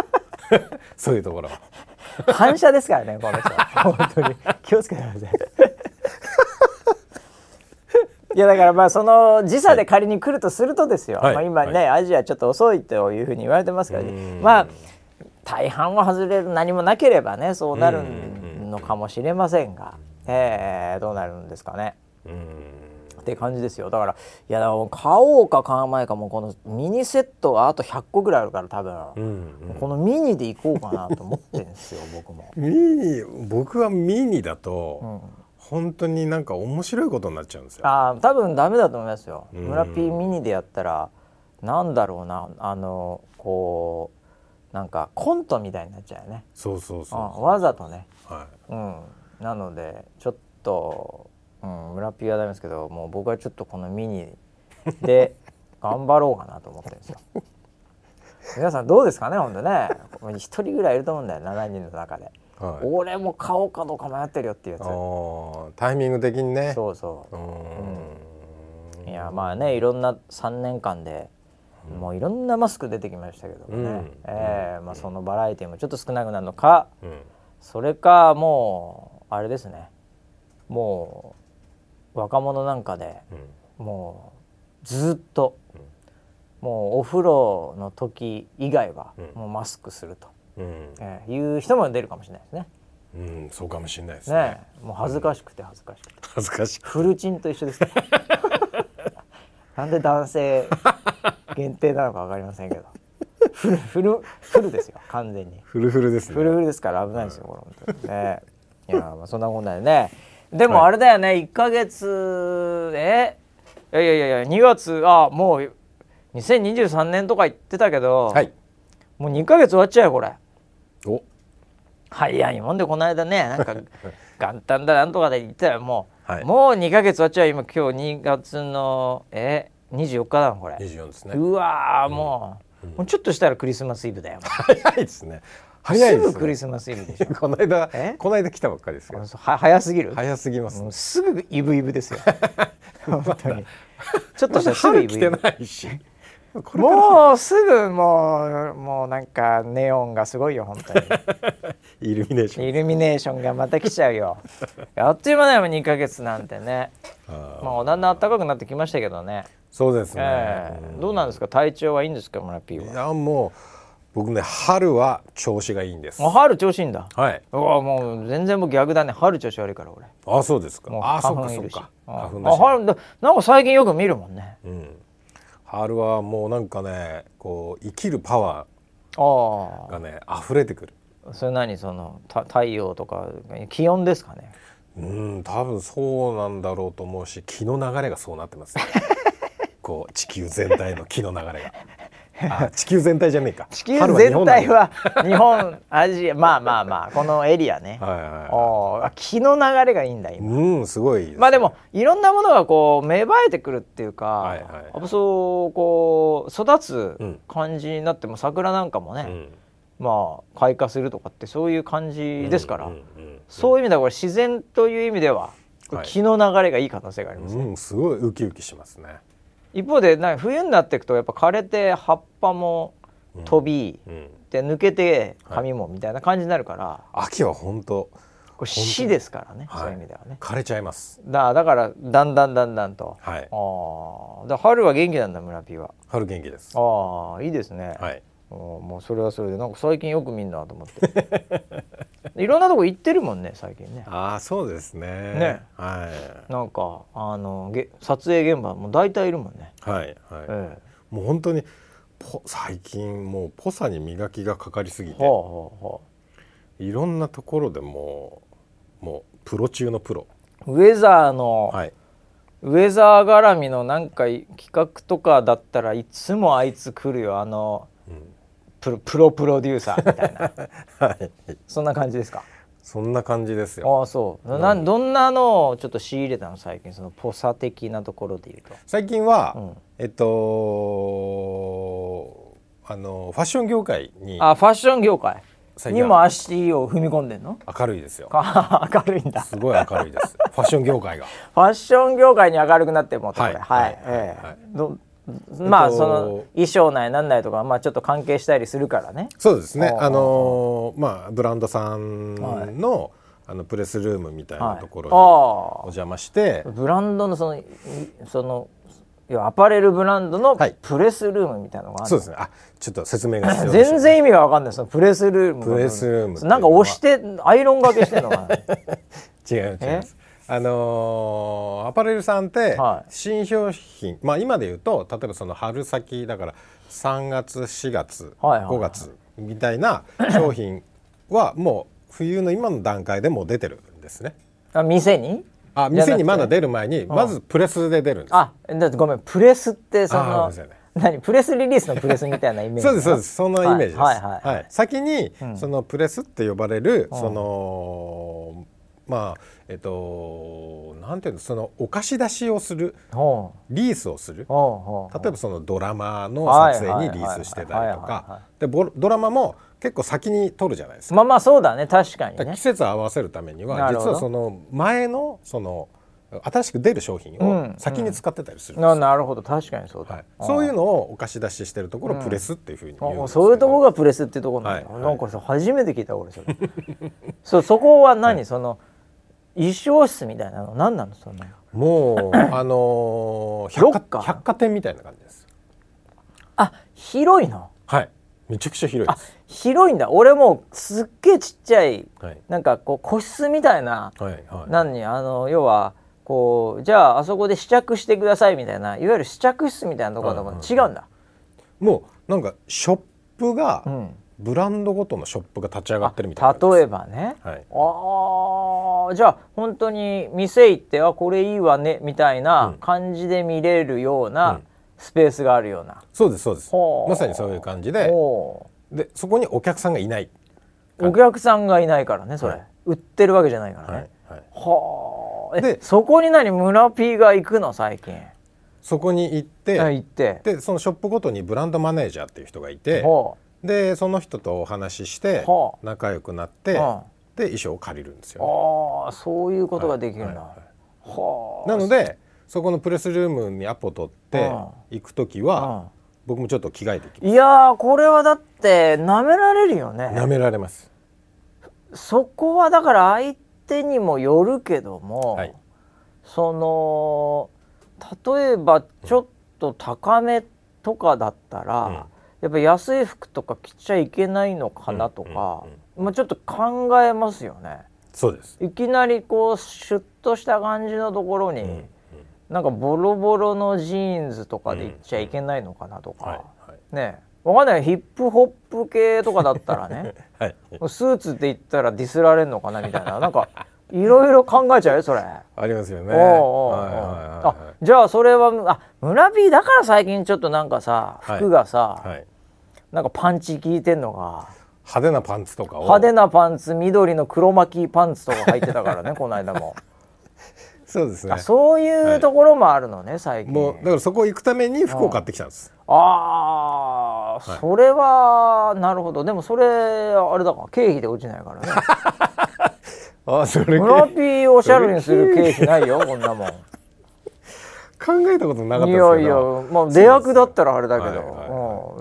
そういうところ 反射ですからねこの人。本当に。気をつけてくださいいやだからまあその時差で仮に来るとするとですよ、はい。まあ、今ね、アジアちょっと遅いというふうに言われてますから、うん。まあ大半は外れる何もなければねそうなるのかもしれませんが、えーどうなるんですかね。うん。って感じですよ。だからいやだから買おうか買わないかもこのミニセットがあと100個ぐらいあるから多分、うんこのミニでいこうかなと思ってるんですよ僕も。ミニ僕はミニだと、本当になんか面白いことになっちゃうんですよ。あー多分ダメだと思いますよ。うん村 P ミニでやったらなんだろうなあのこうなんかコントみたいになっちゃうよね。そうそうそううんわざとね。はうん、なのでちょっと、うん、村 P はダメですけどもう僕はちょっとこのミニで 頑張ろうかなと思ってるんですよ。皆さんどうですかね本当ね一人ぐらいいると思うんだよ7人の中で、い。はい。俺も買おうかどうか迷ってるよっていうやつタイミング的にね。そうそううーん。いやまあねいろんな3年間で、もういろんなマスク出てきましたけどもね、うんえーまあ、そのバラエティもちょっと少なくなるのかうん。それかもうあれですねもう若者なんかでうん。もうずっと、もうお風呂の時以外はうんもうマスクすると、うん。えーいう人も出るかもしれないですね。うん、そうかもしれないですね。ねもう恥ずかしくて恥ずかしくて。恥ずかしい。フルチンと一緒ですね なんで男性限定なのかわかりませんけどフルフルフルですよ完全にフルフルですね。フルフルですから危ないですよこれ本当にねいやまあそんなことないねでもあれだよね1ヶ月えいやいやいやいや2月あもう2023年とか言ってたけど、はい。もう2ヶ月終わっちゃうよこれお。早いもんでこの間ねなんか 元旦だなんとかで言ったらもう、はい。もう2ヶ月終わっちゃう今今日2月のえ24日だもんこれ、二十四ですね。うわーもう,、もうちょっとしたらクリスマスイブだよ早いですね。早いですね。すぐクリスマスイブでしょ。この間え？この間来たばっかりですけど。は早すぎる？早すぎます。もう。すぐイブイブですよ。本当に。ちょっとしたらすぐイブイ春来てブないし。もうすぐもうもうなんかネオンがすごいよ本当に。イルミネーション。イルミネーションがまた来ちゃうよ。あっという間だよもう2ヶ月なんてね。まあだんだん暖かくなってきましたけどね、そうですね、ええ。どうなんですか？体調はいいんですか村 P いはやもう僕ね春は調子がいいんです。あ春調子いいんだ。はい。もう全然もう逆だね。春調子悪いから俺。あそうですか。あそう花粉いるし。かそうか。あ花粉だし。あ春だなんか最近よく見るもんね。うん春はもうなんかねこう生きるパワあーがね溢れてくる。あそれ何そのた太陽とか気温ですかね？うん多分そうなんだろうと思うし気の流れがそうなってますね。こう地球全体の気の流れが。あ 地球全体じゃねえか。地球春全体は日本アジアまあまあまあこのエリアね。は気の流れがいいんだい今。うんすごいまあでもいろんなものがこう芽生えてくるっていうか、はいはいやっぱそうこう育つうん。感じになっても桜なんかもね、うん。まあ開花するとかってそういう感じですから、そういう意味ではこれ自然という意味では、はい。気の流れがいい可能性がありますね、うん、すごいウキウキしますね。一方でな冬になっていくとやっぱ枯れて葉っぱも飛び、うん、で抜けて髪もみたいな感じになるから、秋は本当これ死ですからね、はいそういう意味ではね。枯れちゃいます。だだからだんだんだんだんと、はい。ああ春は元気なんだ村 P は。春元気です。ああいいですね、はい。おもうそれはそれでなんか最近よく見んなと思って いろんなとこ行ってるもんね最近ねああ、そうですね。ねはい。なんかあのげ撮影現場も大体いるもんね、はい。はい。えもう本当に。ポ最近もうポサに磨きがかかりすぎてえはあはあはあいろんなところでもうもうプロ中のプロウェザーの、はいウェザー絡みのなんか企画とかだったらいつもあいつ来るよあのうんプロプロプロデューサーみたいな。はい。そんな感じですか？そんな感じですよ。ああそう。なんどんなのをちょっと仕入れたの最近？そのポサ的なところで言うと。最近は、うん。えっとあのファッション業界にあファッション業界？にも足を踏み込んでんの？明るいですよ。か明るいんだ。すごい明るいですファッション業界が。ファッション業界に明るくなってもってこれ。はい。はい、はい。ええ。はい。どまあ、えっと。その衣装内なんないとかまあちょっと関係したりするからね。そうですね。あのまあブランドさんの,、あのプレスルームみたいなところにおあ邪魔して、あブランドのそのいそのアパレルブランドのはい。プレスルームみたいなのがあるそうですね。あちょっと説明が必要でしょ全然意味が分かんない。そのプレスルームがプレスルームなんか押してアイロンがけしてんのかな？違う違いますあのーアパレルさんってはい。新商品、まあ今で言うと例えばその春先だから3月4月、はいはいはい。5月みたいな商品は もう冬の今の段階でもう出てるんですね。あ店に？あ店にまだ出る前にまずプレスで出るんです。あだってごめんプレスってその何？プレスリリースのプレスみたいなイメージ そうですそうですそのイメージです。はいはいはいはい。先に、ん。そのプレスって呼ばれる、うん。そのまあえっとなんていうのそのお貸し出しをするリースをする。例えばそのドラマのはい撮影にリースしてたりとはいはいはいはかでボドラマも結構先に撮るじゃないですか。まあまあそうだね。確かにね。季節を合わせるためには実はその前のその新しく出る商品うん。を先に使ってたりするんですよ。ななるほど。確かにそうだ、はい、そういうのをお貸し出ししてるところをプレスっていうふうに言うんそういうところがプレスっていうところなんだ、はい。なんかさ初めて聞いた俺それ。そうそこは何、その衣装室みたいなの何なのその。もうあのー 百ロッカー？貨百貨店みたいな感じです。あ広いの？はい。めちゃくちゃ広いあです。広いんだ。俺もうすっげえちっちゃいはい。なんかこう個室みたいなはいはい。何あの要はこうじゃああそこで試着してくださいみたいないわゆる試着室みたいなところだもん、はいはい。違うんだ、もうなんかショップが、うん、ブランドごとのショップが立ち上がってるみたいなあ例えばばね、はい。あーじゃあ本当に店行ってあこれいいわねみたいな感じで見れるよううなん。スペースがあるような、そうですそうです。まさにそういう感じでおでそこにお客さんがいない。ーお客さんがいないからねそれ、はい。売ってるわけじゃないからはいね、はい。はあえでそこに何村 P が行くの最近？そこに行って、あ行って。でそのショップごとにブランドマネージャーっていう人がいてほでその人とお話ししてはあ。仲良くなって、はで衣装を借りるんですうよね、ああそういうことができるんだ、はあ。なのでそこのプレスルームにアポ取ってうん。行く時は僕もちょっと着替えていきまいやーこれはだって舐められるよね。す舐められます。そこはだから相手にもよるけども、はい。その例えばちょっと高めとかだったら、うんやっぱ安い服とか着ちゃいけないのかなとか、まあ、ちょっと考えますよね。そうです。いきなりこうシュッとした感じのところに、うんなんかボロボロのジーンズとかで行っちゃいけないのかなとか、ねわかんない。ヒップホップ系とかだったらね。はい。スーツって言ったらディスられるのかなみたいな。なんかいろいろ考えちゃうよそれ。ありますよね。あじゃあそれはあ村 P だから最近ちょっとなんかさはい服がさ、はい。なんかパンチ効いてんのが派手なパンツとかを。派手なパンツ緑の黒巻きパンツとか履いてたからね この間も、そうですねあ。そういうところもあるのね最近もうだからそこ行くために服を買ってきたんです。ああ、それはなるほどでもそれあれだから経費で落ちないからね あ、それ。村 P おしゃれにする経費ないよこんなもん。考えたことなかったい。やいやまあ出役だったらあれだけど、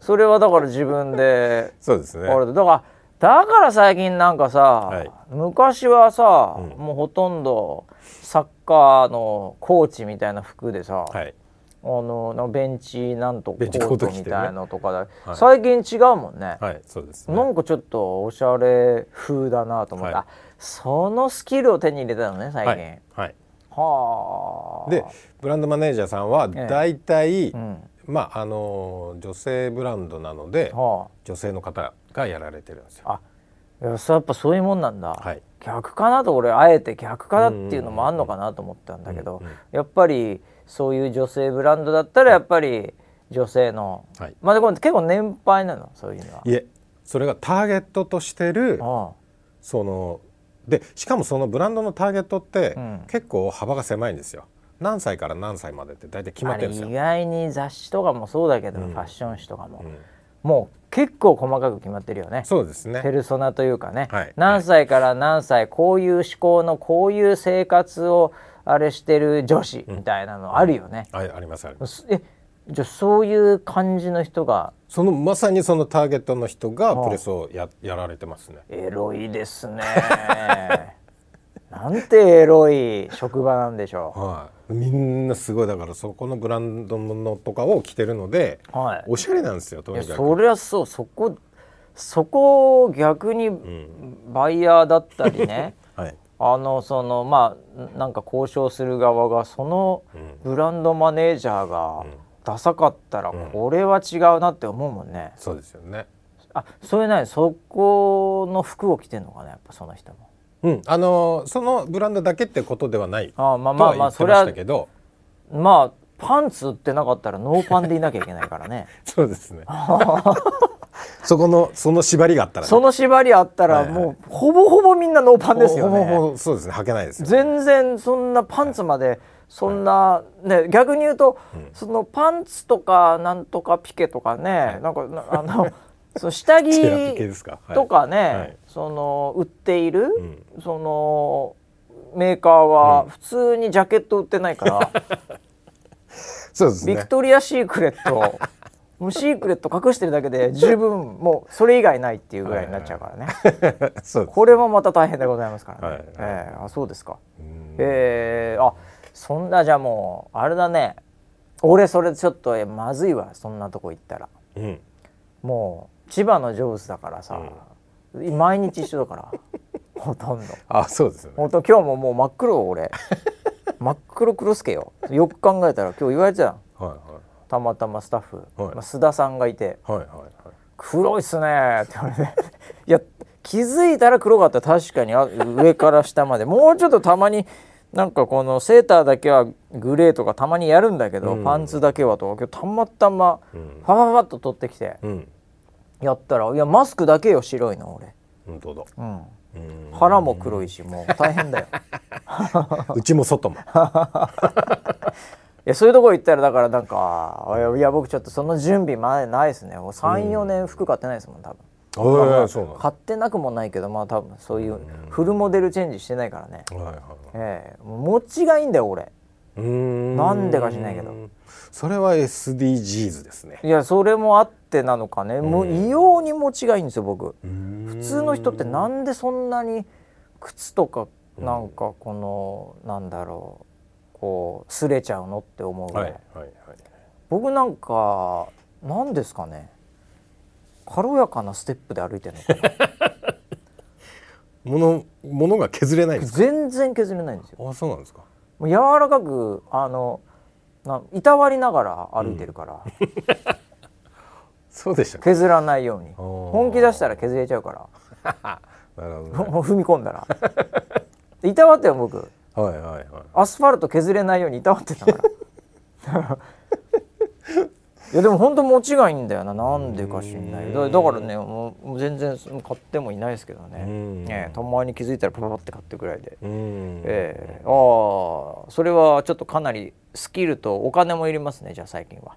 それはだから自分でそうですね。あれだ。だからだから最近なんかさ、はい。昔はさ、うん。もうほとんどサッカーのコーチみたいな服でさ、はい。あのベンチなんとコーートみたいのとかで、はい。最近違うもんね、はい、そうですね。なんかちょっとおしゃれ風だなと思って、はい。あそのスキルを手に入れたのね最近、はい。はい。はあで、ブランドマネージャーさんはええだいたいうんまああの女性ブランドなのでは女性の方がやられてるんですよ。ああいやそうやっぱそういうもんなんだ、はい。逆かなと俺あえて逆かなっていうのもあんのかなと思ったんだけど、うんうんやっぱりそういう女性ブランドだったらやっぱり女性の、はい。まあでも結構年配なのそういうのいえ、それがターゲットとしてるは。そのでしかもそのブランドのターゲットってうん結構幅が狭いんですよ。何歳から何歳までって大体決まってるんですよ。意外に雑誌とかもそうだけど、うんファッション誌とかも、うんもう結構細かく決まってるよね。そうですねペ。ルソナというかね、はい何歳から何歳こういう思考のこういう生活をあれしてる女子みたいなのあるよね。あありますあります。すえじゃあそういう感じの人がそのまさにそのターゲットの人がプレスをややられてますね。エロいですね。なんてエロい職場なんでしょはい。みんなすごいだからそこのブランドののとかを着てるのでう。はい。おしゃれなんですよとにかく。そりゃそうそこそこを逆にんバイヤーだったりね。はい。あのそのまあなんか交渉する側がそのうんブランドマネージャーがダサかったらうんこれは違うなって思うもんね。そうですよね。あそれなにそこの服を着てんのかなやっぱその人も。うん。あのーそのブランドだけってことではないとあまあまあまあそれはたけど、まあパンツ売ってなかったらノーパンでいなきゃいけないからね。そうですね。そこのその縛りがあったらね、その縛りあったらはいはいもうほぼほぼみんなノーパンですよほぼね。ほぼそうですね。履けないですよ。全然そんなパンツまでそんな、ね逆に言うと、うん。そのパンツとかなんとかピケとかね、なんかなあの その下着とかね、はい。その売っている、うん。そのメーカーは普通にジャケット売ってないから、そうですね。ビク。トリアシークレット もうシークレット隠してるだけで十分もうそれ以外ないっていうぐらいになっちゃうからね。これもまた大変でございますからね、はい。ええ。あそうですか。うん。えー、あそんなじゃあもうあれだね。俺それちょっとえまずいわそんなとこ行ったら。うん。もう千葉の上手だからさ、毎日一緒だからほとんど。あ、そうですよね。ほんと今日ももう真っ黒俺 真っ黒黒助よ。よく考えたら今日言われてたのはい。たまたまスタッフ、はい。まあ、須田さんがいて。はいはいはい「黒いっすね」って言われて。いや気づいたら黒かった。確かにあ上から下まで。もうちょっとたまになんかこのセーターだけはグレーとかたまにやるんだけど、うんパンツだけはと今日たまたまうんファファファッと取ってきてうん。やったらいやマスクだけよ白いの俺、本当だ。うん、うん。腹も黒いしもう大変だよ うちも外も。いやそういうとこ行ったらだからなんかいやいや僕ちょっとその準備までないですね34年服買ってないですもん多分。買ってなくもないけどまあ多分そういうフルモデルチェンジしてないからね、はいはい。ええもう持ちがいいんだよ俺。うーん。なんでか知んないけど。それは SDGs ですね。いやそれもあってなのかね、もう異様に持ちがいいんですよ僕。普普通の人ってなんでそんなに靴とかなんかこのなんだろうこう擦れちゃうのって思うぐらい、はいはいはい。僕なんかなんですかね軽やかなステップで歩いてるのかなものものが削れないんですか？全然削れないんですよ。あそうなんですか。もう柔らかくあのないたわりながら歩いてるから、そうでしたか。削らないように。ー。本気出したら削れちゃうから。なるほどね。もう踏み込んだら。いたわってよ僕。はいはいはい。アスファルト削れないようにいたわってたから いやでも本当持ちがいいんだよな。なんでか知んない。だだからねもう全然買ってもいないですけどね。うん、ええたまに気づいたらパパパって買ってぐらいで、うん。ええ。ああそれはちょっとかなりスキルとお金もいりますねじゃあ最近は。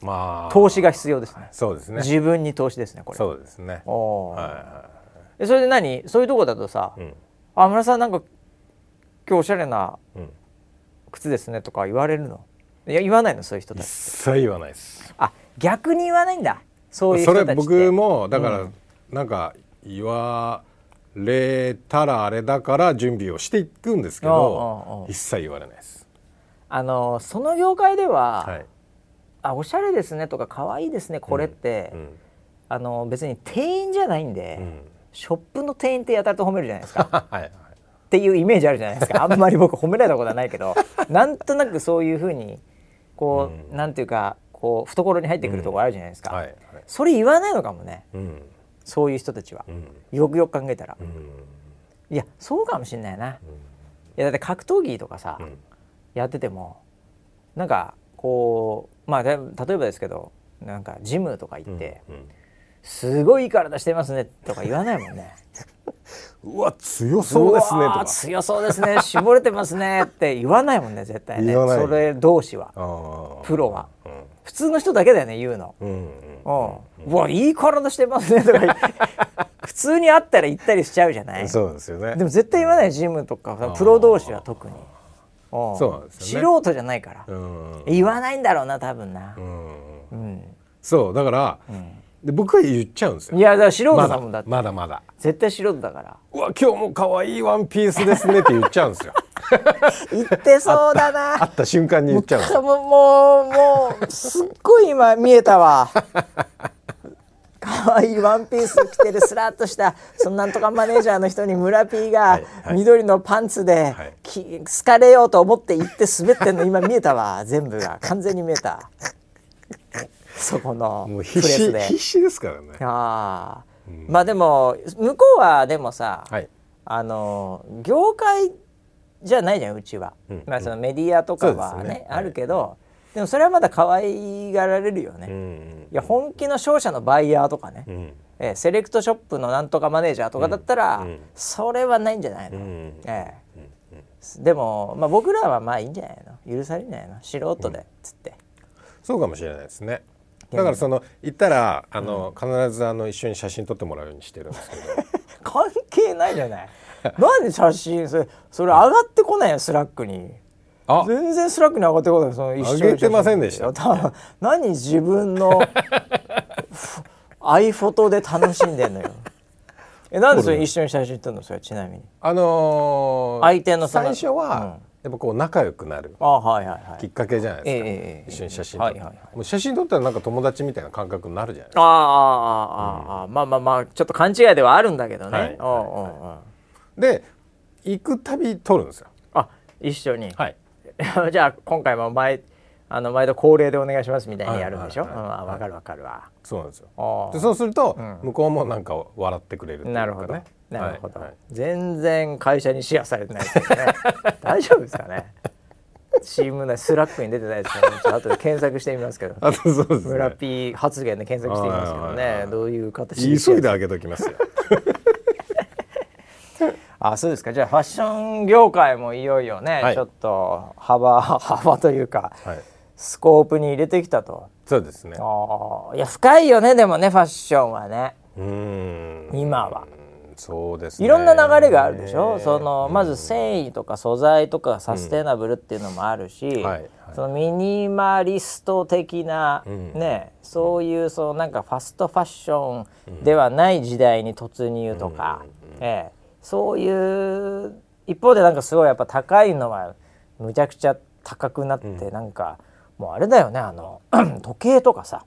まあ。投資が必要ですね。そうですね。自分に投資ですねこれ。そうですね。おーはいそれで何？そういうとこだとさ「いうん。あ村さんなんか今日おしゃれなうん。靴ですね」とか言われるの？いや言わないのそういう人た一ち切言わないです。あ逆に言わないんだ。そういうそれ人たちって。僕もだから、うん。なんか言われたらあれだから準備をしていくんですけうんうんどう。ん一切言われないです。あのその業界では「はい。あおしゃれですね」とか「可愛いですねこれ」って、うん。あの別に店員じゃないんで、うん。ショップの店員ってやたらと褒めるじゃないですか。はいはい。っていうイメージあるじゃないですか。あんまり僕褒められたことはないけどなんとなくそういうふうにこう、うん。なんていうかこう懐に入ってくるところあるじゃないですか、はいはい。それ言わないのかもね。うん。そういう人たちは。う、ん。よくよく考えたら、うん。いやそうかもしんないな、いやだって格闘技とかさ、うん。やっててもなんかこうまあで例えばですけどなんかジムとか行って、うんすごいいい体してますねとか言わないもんね。うわ強そうですねとうわーか強そうですね。絞れてますねって言わないもんね絶対ね。言わない。それ同士は。プロは。うん普通の人だけだよね言うの。うんうわいい体してますねとか 普通に会ったら言ったりしちゃうじゃない？そうですよね。でも絶対言わないジムとかプロ同士は特に。うん。そうなんですよね。素人じゃないから、うん。言わないんだろうな多分な。う、ん。うん。そうだからうんで僕は言っちゃうんですよ。いやだから素人まだだもんだって、まだまだ絶対素人だから。うわ今日も可愛いワンピースですねって言っちゃうんですよ。言ってそうだな。会った瞬間に言っちゃうんですよ。もうもうもうすっごい今見えたわ。可愛いワンピース着てるスラッとしたそのなんとかマネージャーの人に村 P が緑のパンツで好かれようと思って行って滑ってんの今見えたわ。全部が。完全に見えたそこのプレスで。必死ですからね。ああ、まあでも向こうはでもさ、はい。あの業界じゃないじゃんうちは、うん。まあそのメディアとかはねね。あるけど、でもそれはまだ可愛がられるよね、いうんや本気の商社のバイヤーとかね、うん。えーセレクトショップのなんとかマネージャーとかだったら、うん。うん。それはないんじゃないの、うんええ。でも、まあ、僕らはまあいいんじゃないの？許されないの？素人で、つって。そうかもしれないですねだからその行ったらあの、必ずあの一緒に写真撮ってもらうようにしてるんですけど。関係ないじゃない。なんで写真それそれ上がってこないよ Slack に。あ。全然 Slack に上がってこないその一緒に上げてませんでした。いやた何自分の iPhoto で楽しんでんのよ。えなんでそれ一緒に写真撮るのそれちなみに。あのー相手の最初は、やっぱこう仲良くなるきっかけじゃないですか、一緒に写真撮って、もう写真撮ったらなんか友達みたいな感覚になるじゃないですか。ああああああ、ああまあまあまあちょっと勘違いではあるんだけどね、で行くたび撮るんですよ。あ一緒に、はい。じゃあ今回も毎あの毎度恒例でお願いしますみたいにやるんでしょ、あ分かる分かるわ、そうなんですよ。でそうすると、ん。向こうもなんか笑ってくれるっていうかねなるほど、はい。はい全然会社にシェアされてないですね。大丈夫ですかね？チーム内 Slack に出てないですかね。ちょっと後で検索してみますけど。あとそうです村ね P 発言で検索してみますけどね。どういう形で急いであげときますよ。あそうですか。じゃあファッション業界もいよいよね、はい。ちょっと幅幅というかはい。スコープに入れてきたと。そうですね。いや深いよねでもねファッションはね。うーん。今はそうですね。いろんな流れがあるでしょ？そのまず繊維とか素材とかサステナブルっていうのもあるし、はいはい。そのミニマリスト的な、うん。ねそういうそのなんかファストファッションではない時代に突入とか、ええ。そういう一方でなんかすごいやっぱ高いのはむちゃくちゃ高くなって、なんかもうあれだよねあの 時計とかさ。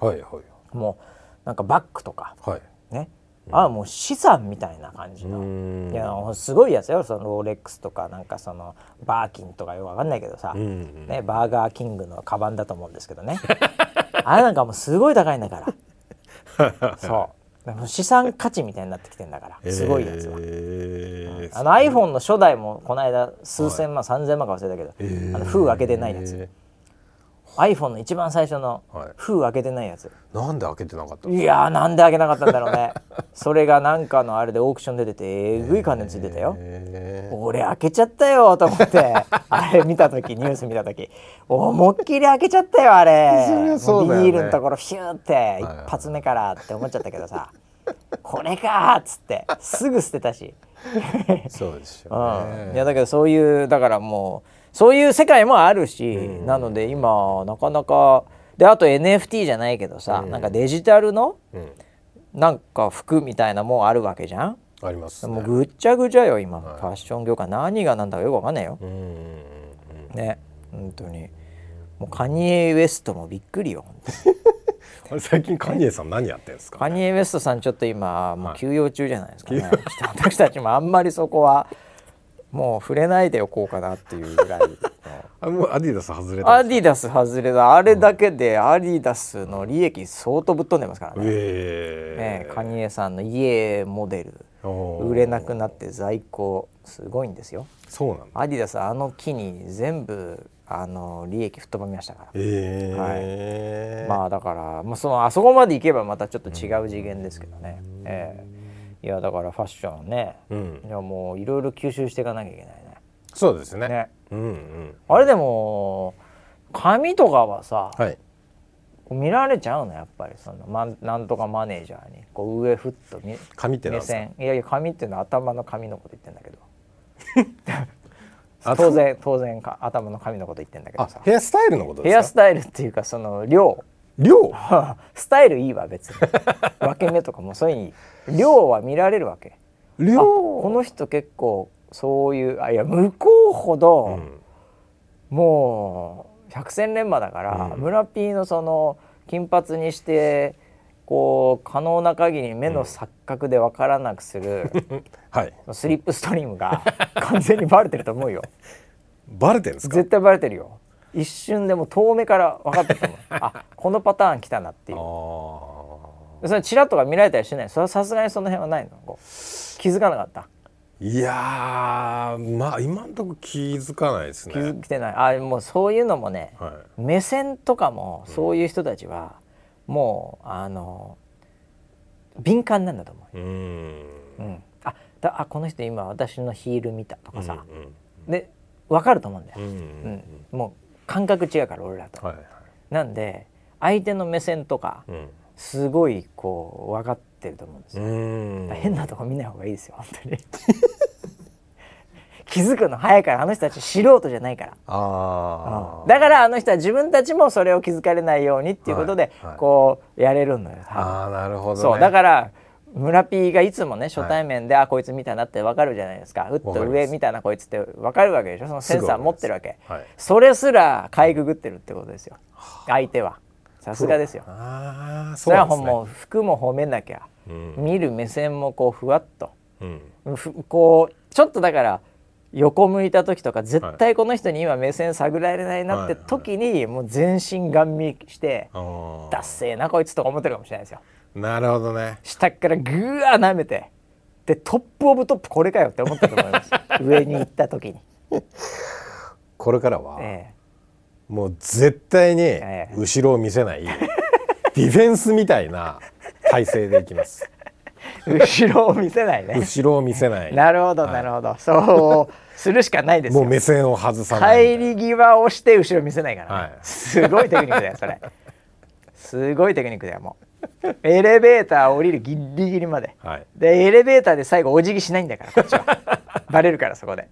はいはい。もうなんかバッグとか。はい。ね、あもう資産みたいな感じの。うん。いやすごいやつよ。そのローレックスとかなんかそのバーキンとかよくわかんないけどさ、うんね、バーガーキングのカバンだと思うんですけどね。あれなんかもうすごい高いんだから。そう。でも資産価値みたいになってきてんだから。すごいやつは、えーあの iPhone の初代もこの間数千万、3千万か忘れたけど、えー。あの封開けてないやつ iPhone の一番最初のはい。封開けてないやつ、なんで開けてなかったの？いやーなんで開けなかったんだろうね。それがなんかのあれでオークションで出てえぐい金ついてたよ、え俺開けちゃったよと思って あれ見た時ニュース見た時。思いっきり開けちゃったよあれ。そね。ビニールのところヒューってはい一発目からって思っちゃったけどさ。これかーっつってすぐ捨てたし、ーそうですようん、いねやだけどそういうだからもうそういう世界もあるし、なので今なかなかであと NFT じゃないけどさ、なんかデジタルのうん。なんか服みたいなもんあるわけじゃん？ありますね。もうぐっちゃぐちゃよ今、ファッション業界。何が何だかよくわかんないよ、うんうんうんね。本当に。もうカニエ・ウエストもびっくりよ 最近カニエさん何やってんですか？カニエ・ウエストさんちょっと今もう休養中じゃないですかね、ちょっと私たちもあんまりそこはもう触れないでおこうかなっていうぐらいの。あもうアディダス外れたアディダス外れた。あれだけでアディダスの利益相当ぶっ飛んでますからね,、え。ねカニエさんの家モデル。売れなくなって在庫すごいんですよ。そうなんだ。アディダスあの木に全部あの利益吹っ飛ばみましたから。え。えまあだから、まあ、そのあそこまで行けばまたちょっと違う次元ですけどね、ええいやだからファッションね、うん。いやもういろいろ吸収していかなきゃいけないね。そうですね。ね。うんうん。あれでも髪とかはさはい。見られちゃうの？やっぱりそのまんなんとかマネージャーに。こう上ふっとみ目髪ってなんですか？線。いやいや髪っていうのは頭の髪のこと言ってんだけど。あ当然当然か頭の髪のこと言ってんだけどヘアスタイルのことですか？ヘアスタイルっていうかその量量スタイルいいわ別に。分け目とかもそういうのいい。量は見られるわけ。あ量この人結構そういうあいや向こうほど、うん。もう百戦錬磨だから、うん。村 P のその金髪にしてこう可能な限り目の錯覚で分からなくする、はい。スリップストリームが完全にバレてると思うよ。バレてるんですか？絶対バレてるよ一瞬でも遠目から分かってると思うあこのパターン来たなっていう。あそれチラッとか見られたりしない？それはさすがにその辺はないの？気づかなかった？ーいやーまあ今んとこ気づかないですね。気づきてない。あもうそういうのもね、はい。目線とかもそういう人たちはもうあの敏感なんだと思う。ーん。う、うん、あだあこの人今私のヒール見たとかさ、うんで分かると思うんだよ、うんうん。うん。もう感覚違うから俺らと、はいはい。なんで相手の目線とかうん。すごいこう分かってると思うんですうよ、変なとこ見ない方がいいですよ本当に。気づくの早いからあの人たち素人じゃないから。だからあの人は自分たちもそれを気づかれないようにっていうことで、はいはい。こうやれるのよああなるほどね。そうだから村 P がいつもね初対面で、あこいつ見たなって分かるじゃないですか。うっと上見たなこいつって分かるわけでしょそのセンサー持ってるわけ、はい。それすらかいくぐってるってことですよ。相手は。さすがですよ。ああそね。れはもう服も褒めなきゃ、うん。見る目線もこうふわっと。うん。ふこうちょっとだから横向いた時とか絶対この人に今目線探られないなって時にもう全身ガン見してダッセーなこいつとか思ってるかもしれないですよなるほどね。下からぐわー舐めてでトップオブトップこれかよって思ったと思います。上に行った時に、これからはえもう絶対にええ。後ろを見せない ディフェンスみたいな体勢でいきます。え後ろを見せないね。後ろを見せない。なるほどなるほど、そうするしかないですよ。もう目線を外さない帰り際をして後ろ見せないから、ね。はい。すごいテクニックだよそれ。すごいテクニックだよもう エレベーター降りるギリギリまで。はい。でエレベーターで最後お辞儀しないんだからこっちは。バレるからそこで。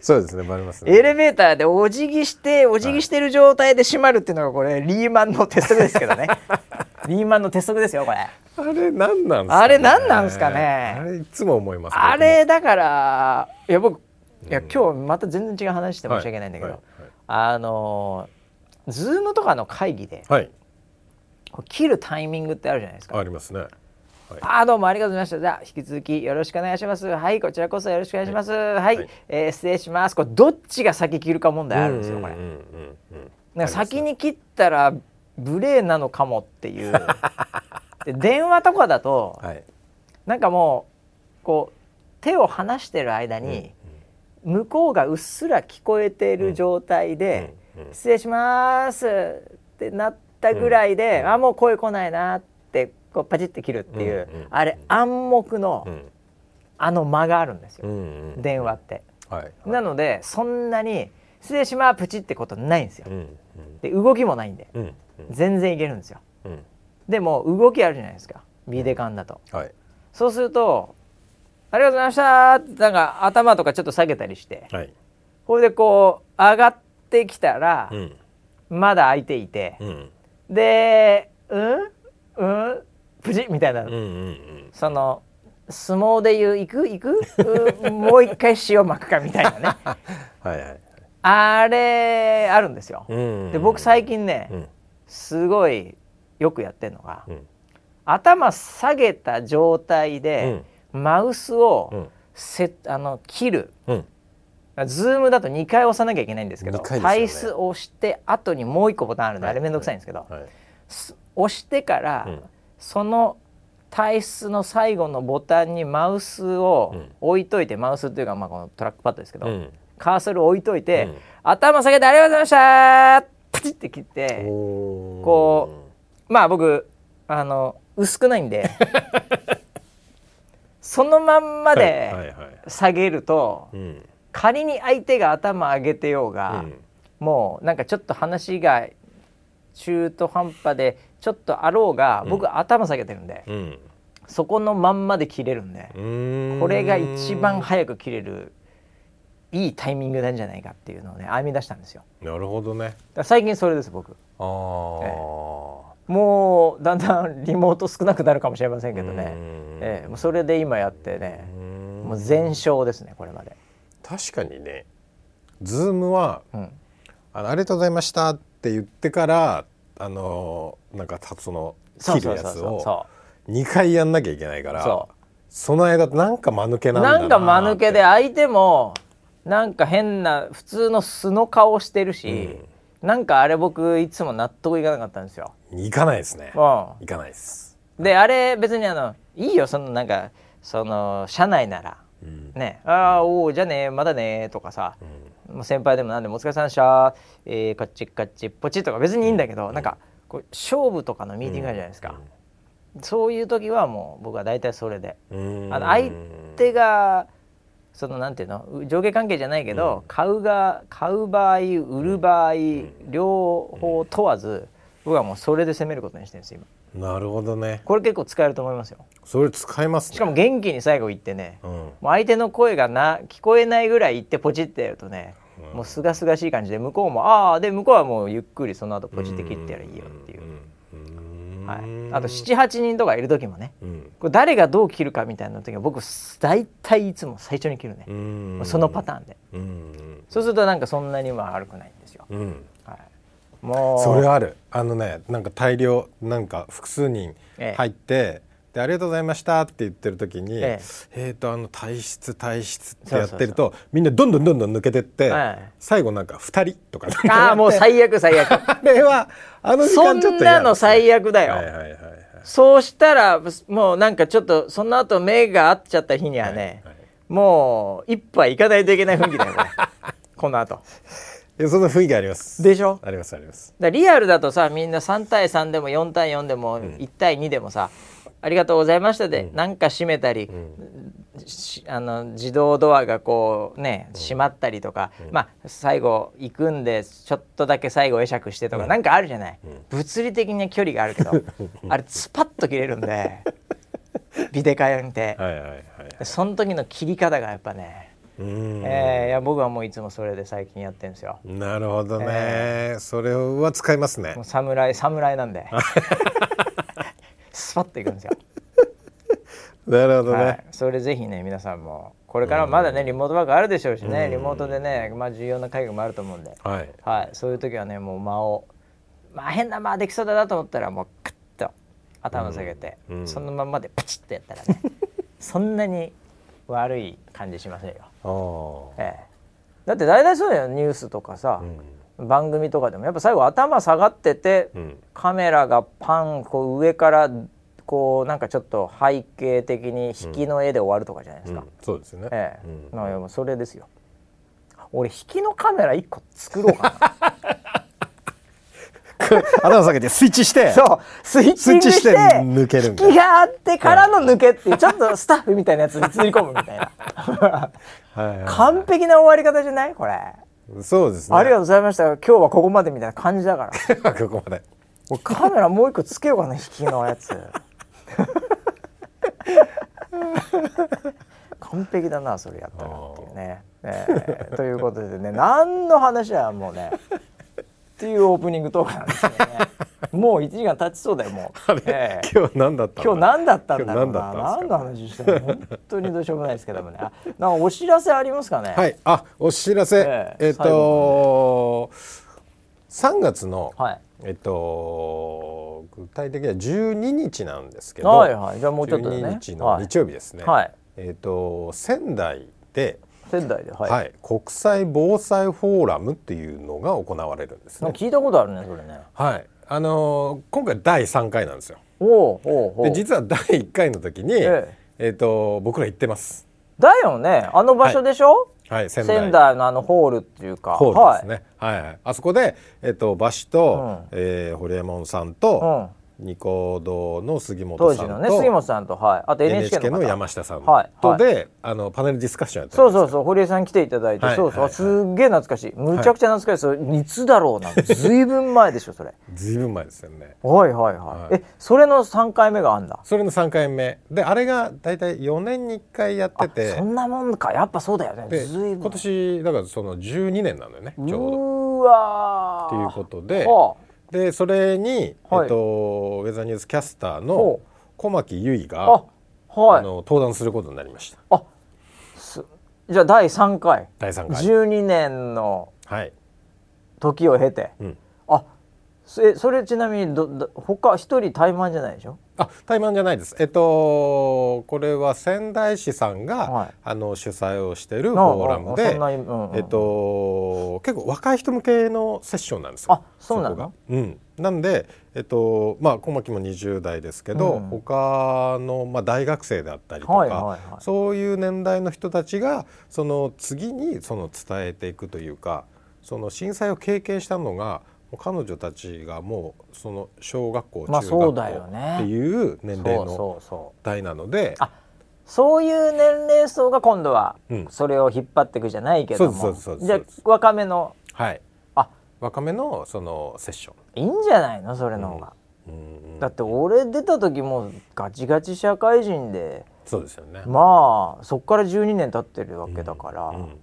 そうですねバレますね。エレベーターでお辞儀してお辞儀してる状態で閉まるっていうのがこれリーマンの鉄則ですけどね。リーマンの鉄則ですよこれ。あれ何なんですか、ね、あれ何なんですかね。あれいつも思いますあれだからいや僕いや今日また全然違う話して申し訳ないんだけど、はいあの Zoom とかの会議ではい、こう切るタイミングってあるじゃないですかはいありますねはいあーどうもありがとうございました。じゃあ引き続きよろしくお願いします。はい、こちらこそよろしくお願いします。はい、はいえー失礼します。これどっちが先切るか問題あるんですよ、これ。うんうんうんうんなんか先に切ったら無礼なのかもっていう。で電話とかだとはいなんかもうこう手を離してる間に向こうがうっすら聞こえている状態でうんうん「失礼します」ってなったぐらいで「あもう声来ないな」ってこうパチッて切るっていう、うんうんあれ暗黙の、うん。あの間があるんですよ、うんうん電話って。はいなのでそんなに「失礼します」プチってことないんですよ。う。んで動きもないんで。うんうん。全然いけるんですよ。うん。でも動きあるじゃないですか。ビデカンだと。はい。そうすると「ありがとうございました」ってなんか頭とかちょっと下げたりして。はい。これでこう上がってきたらうん。まだ空いていて。うんで「うんうんプチ」みたいな。うんうんうん。その相撲でいう「行く？行く？うん もう一回塩巻くか」みたいなね。はいはい。あれあるんですよ。うんで僕最近ねうん。すごいよくやってるのがうん。頭下げた状態でマウスをうん。せあの切る。うん Zoom だと2回押さなきゃいけないんですけど二回ですよね。タイス押して後にもう一個ボタンあるんで、はい。あれめんどくさいんですけど、押してから、うん。その退出の最後のボタンにマウスをうん。置いといて、マウスっていうかまあこのトラックパッドですけど、うん。カーソル置いといて、うん。頭下げてありがとうございましたパチッて切ってこまあ僕あの薄くないんで そのまんまはい。ではい。はい。下げると、うん仮に相手が頭上げてようが、うん。もうなんかちょっと話が中途半端でちょっとあろうが、僕頭下げてるんでうん。そこのまんまで切れるんで、うん。これが一番早く切れるいいタイミングなんじゃないかっていうのをね編み出したんですよ。なるほどね。ら最近それです僕。ああ、もうだんだんリモート少なくなるかもしれませんけどね、うん。ええ。もうそれで今やってねうん。もう全勝ですねこれまで、確かにねズームはうん、あのありがとうございましたって言ってからあのなんかたその切るやつを2回やんなきゃいけないからそその間なんか間抜けなんだななんか間抜けで相手もなんか変な普通の素の顔してるし、なんかあれ僕いつも納得いかなかったんですよ。行かないですね。う行かないです、ん、であれ別にあのいいよそのなんかその社内なら。うんね「ああおおじゃあねまだね」とかさ、もう先輩でもなんでも「お疲れ様でした」えー、カッチカッチポチとか別にいいんだけど、なんかこう勝負とかのミーティングあるじゃないですか、そういう時はもう僕は大体それで。うん。あの相手がそのなんていうの上下関係じゃないけど、買うが買う場合売る場合、両方問わず僕はもうそれで攻めることにしてるんです今なるほどね。これ結構使えると思いますよ。それ使えますね。しかも元気に最後言ってね、うん。もう相手の声がな聞こえないぐらい言ってポチってやるとね、もうすがすがしい感じで向こうもああで向こうはもうゆっくりその後ポチって切ってやらいいよっていう、うんはい、あと78人とかいる時もねうん。これ誰がどう切るかみたいな時は僕大体いつも最初に切るね、うん。そのパターンで。うん。そうするとなんかそんなには悪くないんですよ、うんそれある。あのねなんか大量なんか複数人ええ。入って、でありがとうございましたって言ってる時にええ。えーとあの体質体質ってやってるとみんなどんどんどんどん抜けてって、はい。最後なんか2人とか。ああもう 最悪最悪。あれはあの時そ間ちょっんと嫌。なの最悪だよ、はいはいはいはい。そうしたらもうなんかちょっとその後目が合っちゃった日にはね、はいはい。もう一杯いかないといけない雰囲気だよこれこの後いやそんな雰囲気あります。でしょ？ありますあります。だリアルだとさみんな3対3でも4対4でも1対2でもさ、ありがとうございましたで、なんか閉めたり、しあの自動ドアがこうね閉まったりとか、まあ最後行くんでちょっとだけ最後会釈してとか、なんかあるじゃない、物理的に距離があるけど あれスパッと切れるんでビデカヤンって、はいはいはい。その時の切り方がやっぱね、えーいや僕はもういつもそれで最近やってるんですよ。なるほどね、それは使いますね。侍侍なんで。スパッといくんですよ。なるほどね、はい、それぜひね皆さんもこれからまだねリモートワークあるでしょうしね、リモートでね、まあ、重要な会議もあると思うんで、はい。はい、そういう時はねもう間をまあ変な間できそうだなと思ったらもうクッと頭下げて、うん。うん。そのまんまでパチッとやったらね そんなに悪い感じしませんよ。ええ、だって大体そうだよニュースとかさ、番組とかでもやっぱ最後頭下がってて、うんカメラがパンこう上からこうなんかちょっと背景的に引きの絵で終わるとかじゃないですか。うんそうですよね、ええうんそれですよ。俺引きのカメラ一個作ろうかな。頭下げてスイッチしてそうスイッチングして抜ける引きがあってからの抜けっていうちょっとスタッフみたいなやつに釣り込むみたいな。完璧な終わり方じゃないこれ、そうですね。ありがとうございました。今日はここまでみたいな感じだから。ここまで。俺カメラもう一個つけようかな引きのやつ。完璧だなそれやったらっていうね、え。ーということでね何の話はもうねっていうオープニングトークなんですよね。もう1時間経ちそうだよもう。ええ。今日何だったの？今日何だったんだろうな？何の話してるの？本当にどうしようもないですけどもね。あなんかお知らせありますかね？はい。あお知らせ。えええっ、と3月の、はい。えっと具体的には12日なんですけど、はいはい。じゃあもうちょっとでね。12日の日曜日ですね、はい。えっと仙台で、仙台では、はい。い国際防災フォーラムっていうのが行われるんですね。聞いたことあるねそれね。はい。あのー今回第3回なんですよ。おおで実は第1回の時に、ええ。っと僕ら行ってます。だよね。あの場所でしょ、はい。仙台。仙台のあのホールっていうか。ホールですね。はい、はい、あそこでえっとバシと、うん。えー、ホリエモンさんはい、と、うんニコ動の杉本当さんと、時のね杉本さんとはい。あと NHK の山下さんはい。とで、はい。あのパネルディスカッションやってそうそううそう。堀江さん来ていただいて、はい。そうそう、はい。すっげえ懐かしい。むちゃくちゃ懐かしい。それいつだろうなずいぶん前でしょそれ。ずいぶん前ですよね。はいはいはい、はい。えそれの3回目があんだ。それの3回目。であれが大体4年に1回やってて。そんなもんか。やっぱそうだよね。でずいぶん今年だからその12年なのよねちょうど。うーわー。っていうことではでそれに、はい。えっと、ウェザーニュースキャスターのほ小牧結衣あがあはい。あの登壇することになりました。あすじゃあ第3回。第3回。12年のはい、時を経て。うん、あそえそれちなみにどど他一人怠慢じゃないでしょ？あ対マンじゃないです。えっとこれは仙台市さんが、はい。あの主催をしているフォーラムでえっと結構若い人向けのセッションなんですよ。あそうなのこが。うん、なんで、えっとまあ、小牧も20代ですけど、うん。他の、まあ、大学生であったりとか、はいはいはい。そういう年代の人たちがその次にその伝えていくというかその震災を経験したのが彼女たちがもうその小学校、まあ中学校っていう年齢の代なのであそういう年齢層が今度はうん。それを引っ張っていくじゃないけども、じゃ若めの？はい、あ。若めのそのセッション。いいんじゃないの？それの方が、うん。だって俺出た時もうガチガチ社会人で。そうですよね。まあそっから12年経ってるわけだから、うんうん。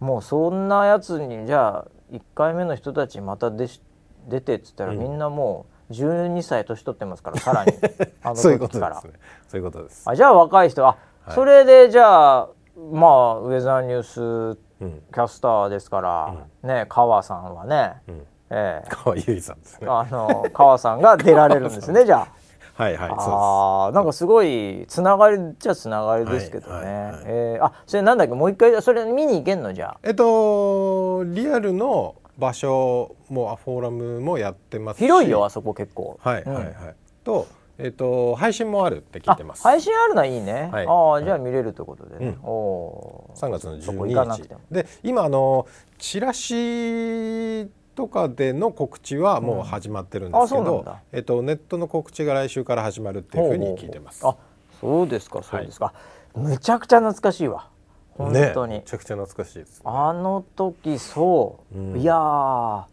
もうそんなやつにじゃあ1回目の人たちまた出し出てっつったら、うん。みんなもう12歳年取ってますからさらに。あのそういうこ時からとですね。そういうことです。あじゃあ若い人あ、はい。それでじゃあまあウェザーニュースうん、キャスターですから、ね川さんはね、うん、ええ。川由衣さんですね。あの川さんが出られるんですね じゃはいはい、あ。そああなんかすごいつながりっちゃつながりですけどね。はいはいはいえーあそれなんだっけ？もう一回それ見に行けんの？じゃ。えっとリアルの場所もフォーラムもやってますし。広いよあそこ結構。うんはいはいはい。とえっと配信もあるって聞いてます。あ配信あるのはいいね。はいああじゃあ見れるということでね。うんおおー。3月のそこ行かなく12ても日で今あのチラシとかでの告知はもう始まってるんですけど、うんえっとネットの告知が来週から始まるっていうふうに聞いてます。ほうほうほうあそうですかそうですか。むちゃくちゃ懐かしいわ。本当に。ね、めちゃくちゃ懐かしいです、ね。あの時そう、うんいやー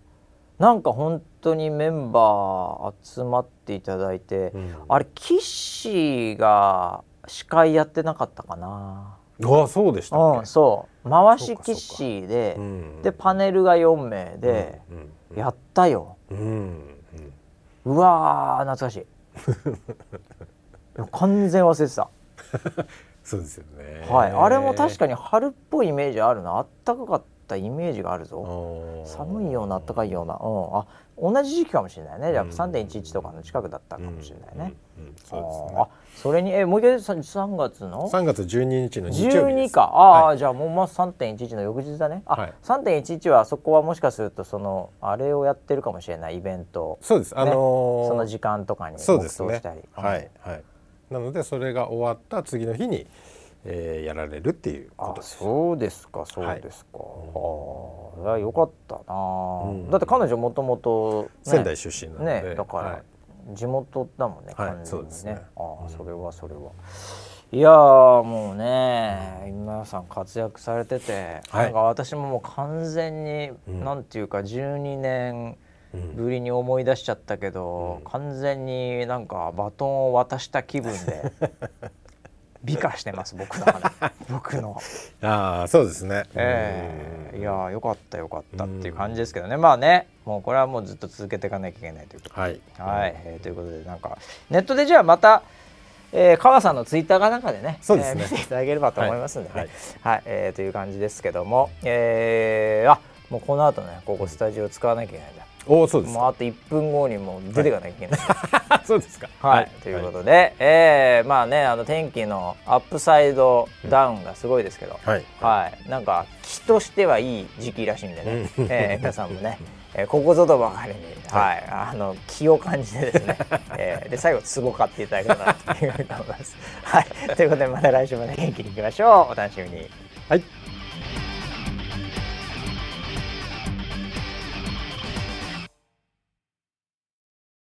なんか本当にメンバー集まっていただいて、うんあれ岸が司会やってなかったかな、ああそうでしたうん、そう。回しそうかそうか。岸で、うん。でパネルが4名で、うんやったよ。うん。うわー懐かしい。完全忘れてた。そうですよね。はい。あれも確かに春っぽいイメージあるな。あったかかったイメージがあるぞ。寒いようなあったかいような、うん、あ同じ時期かもしれないね。じゃあ3.11とかの近くだったかもしれないね、あそれにえもう一回3月の？3月12日の日曜日で12すかああ、はい。じゃあもうまあ3.11の翌日だね。あ、はい。3.11はそこはもしかするとそのあれをやってるかもしれないイベント。そうです。あのーその時間とかにそうですね。黙祷したり、はいはい。なのでそれが終わった次の日に、えーやられるっていうこあとです。そうですかそうですか、ああそれはよかったな、ん。だって彼女もともと仙台出身なので。ねだから、はい地元だもんねはい完全にそうですね。ああそれはそれは、いやーもうね皆さん活躍されてて、はい。なんか私ももう完全に、うん。なんていうか12年うん。ぶりに思い出しちゃったけど、完全になんかバトンを渡した気分で 美化してます僕の話。僕の。ああそうですね、ええ。いやーよかったよかったっていう感じですけどね、まあねもうこれはもうずっと続けていかなきゃいけないということで。はい。はい、えーということでなんかネットでじゃあまた、えー、川さんのツイッターかなんかでねそうですね。えー見ていただければと思いますんでね。はい。はい、えーという感じですけども、えー、あもうこの後ねここスタジオ使わなきゃいけないんだおおそうですもうあと1分後にもう出ていかなきゃいけない、か そうですか。はい、ということで、えーまあねあの天気のアップサイドダウンがすごいですけど、はい。はい、なんか気としてはいい時期らしいんでね、うん。えー皆さんもね、えーここぞとばかりに、はい、あの気を感じてですね、えーで最後つご買っていただけたらなというふうに思います。はい、ということでまた来週まで元気にいきましょう。お楽しみに。はい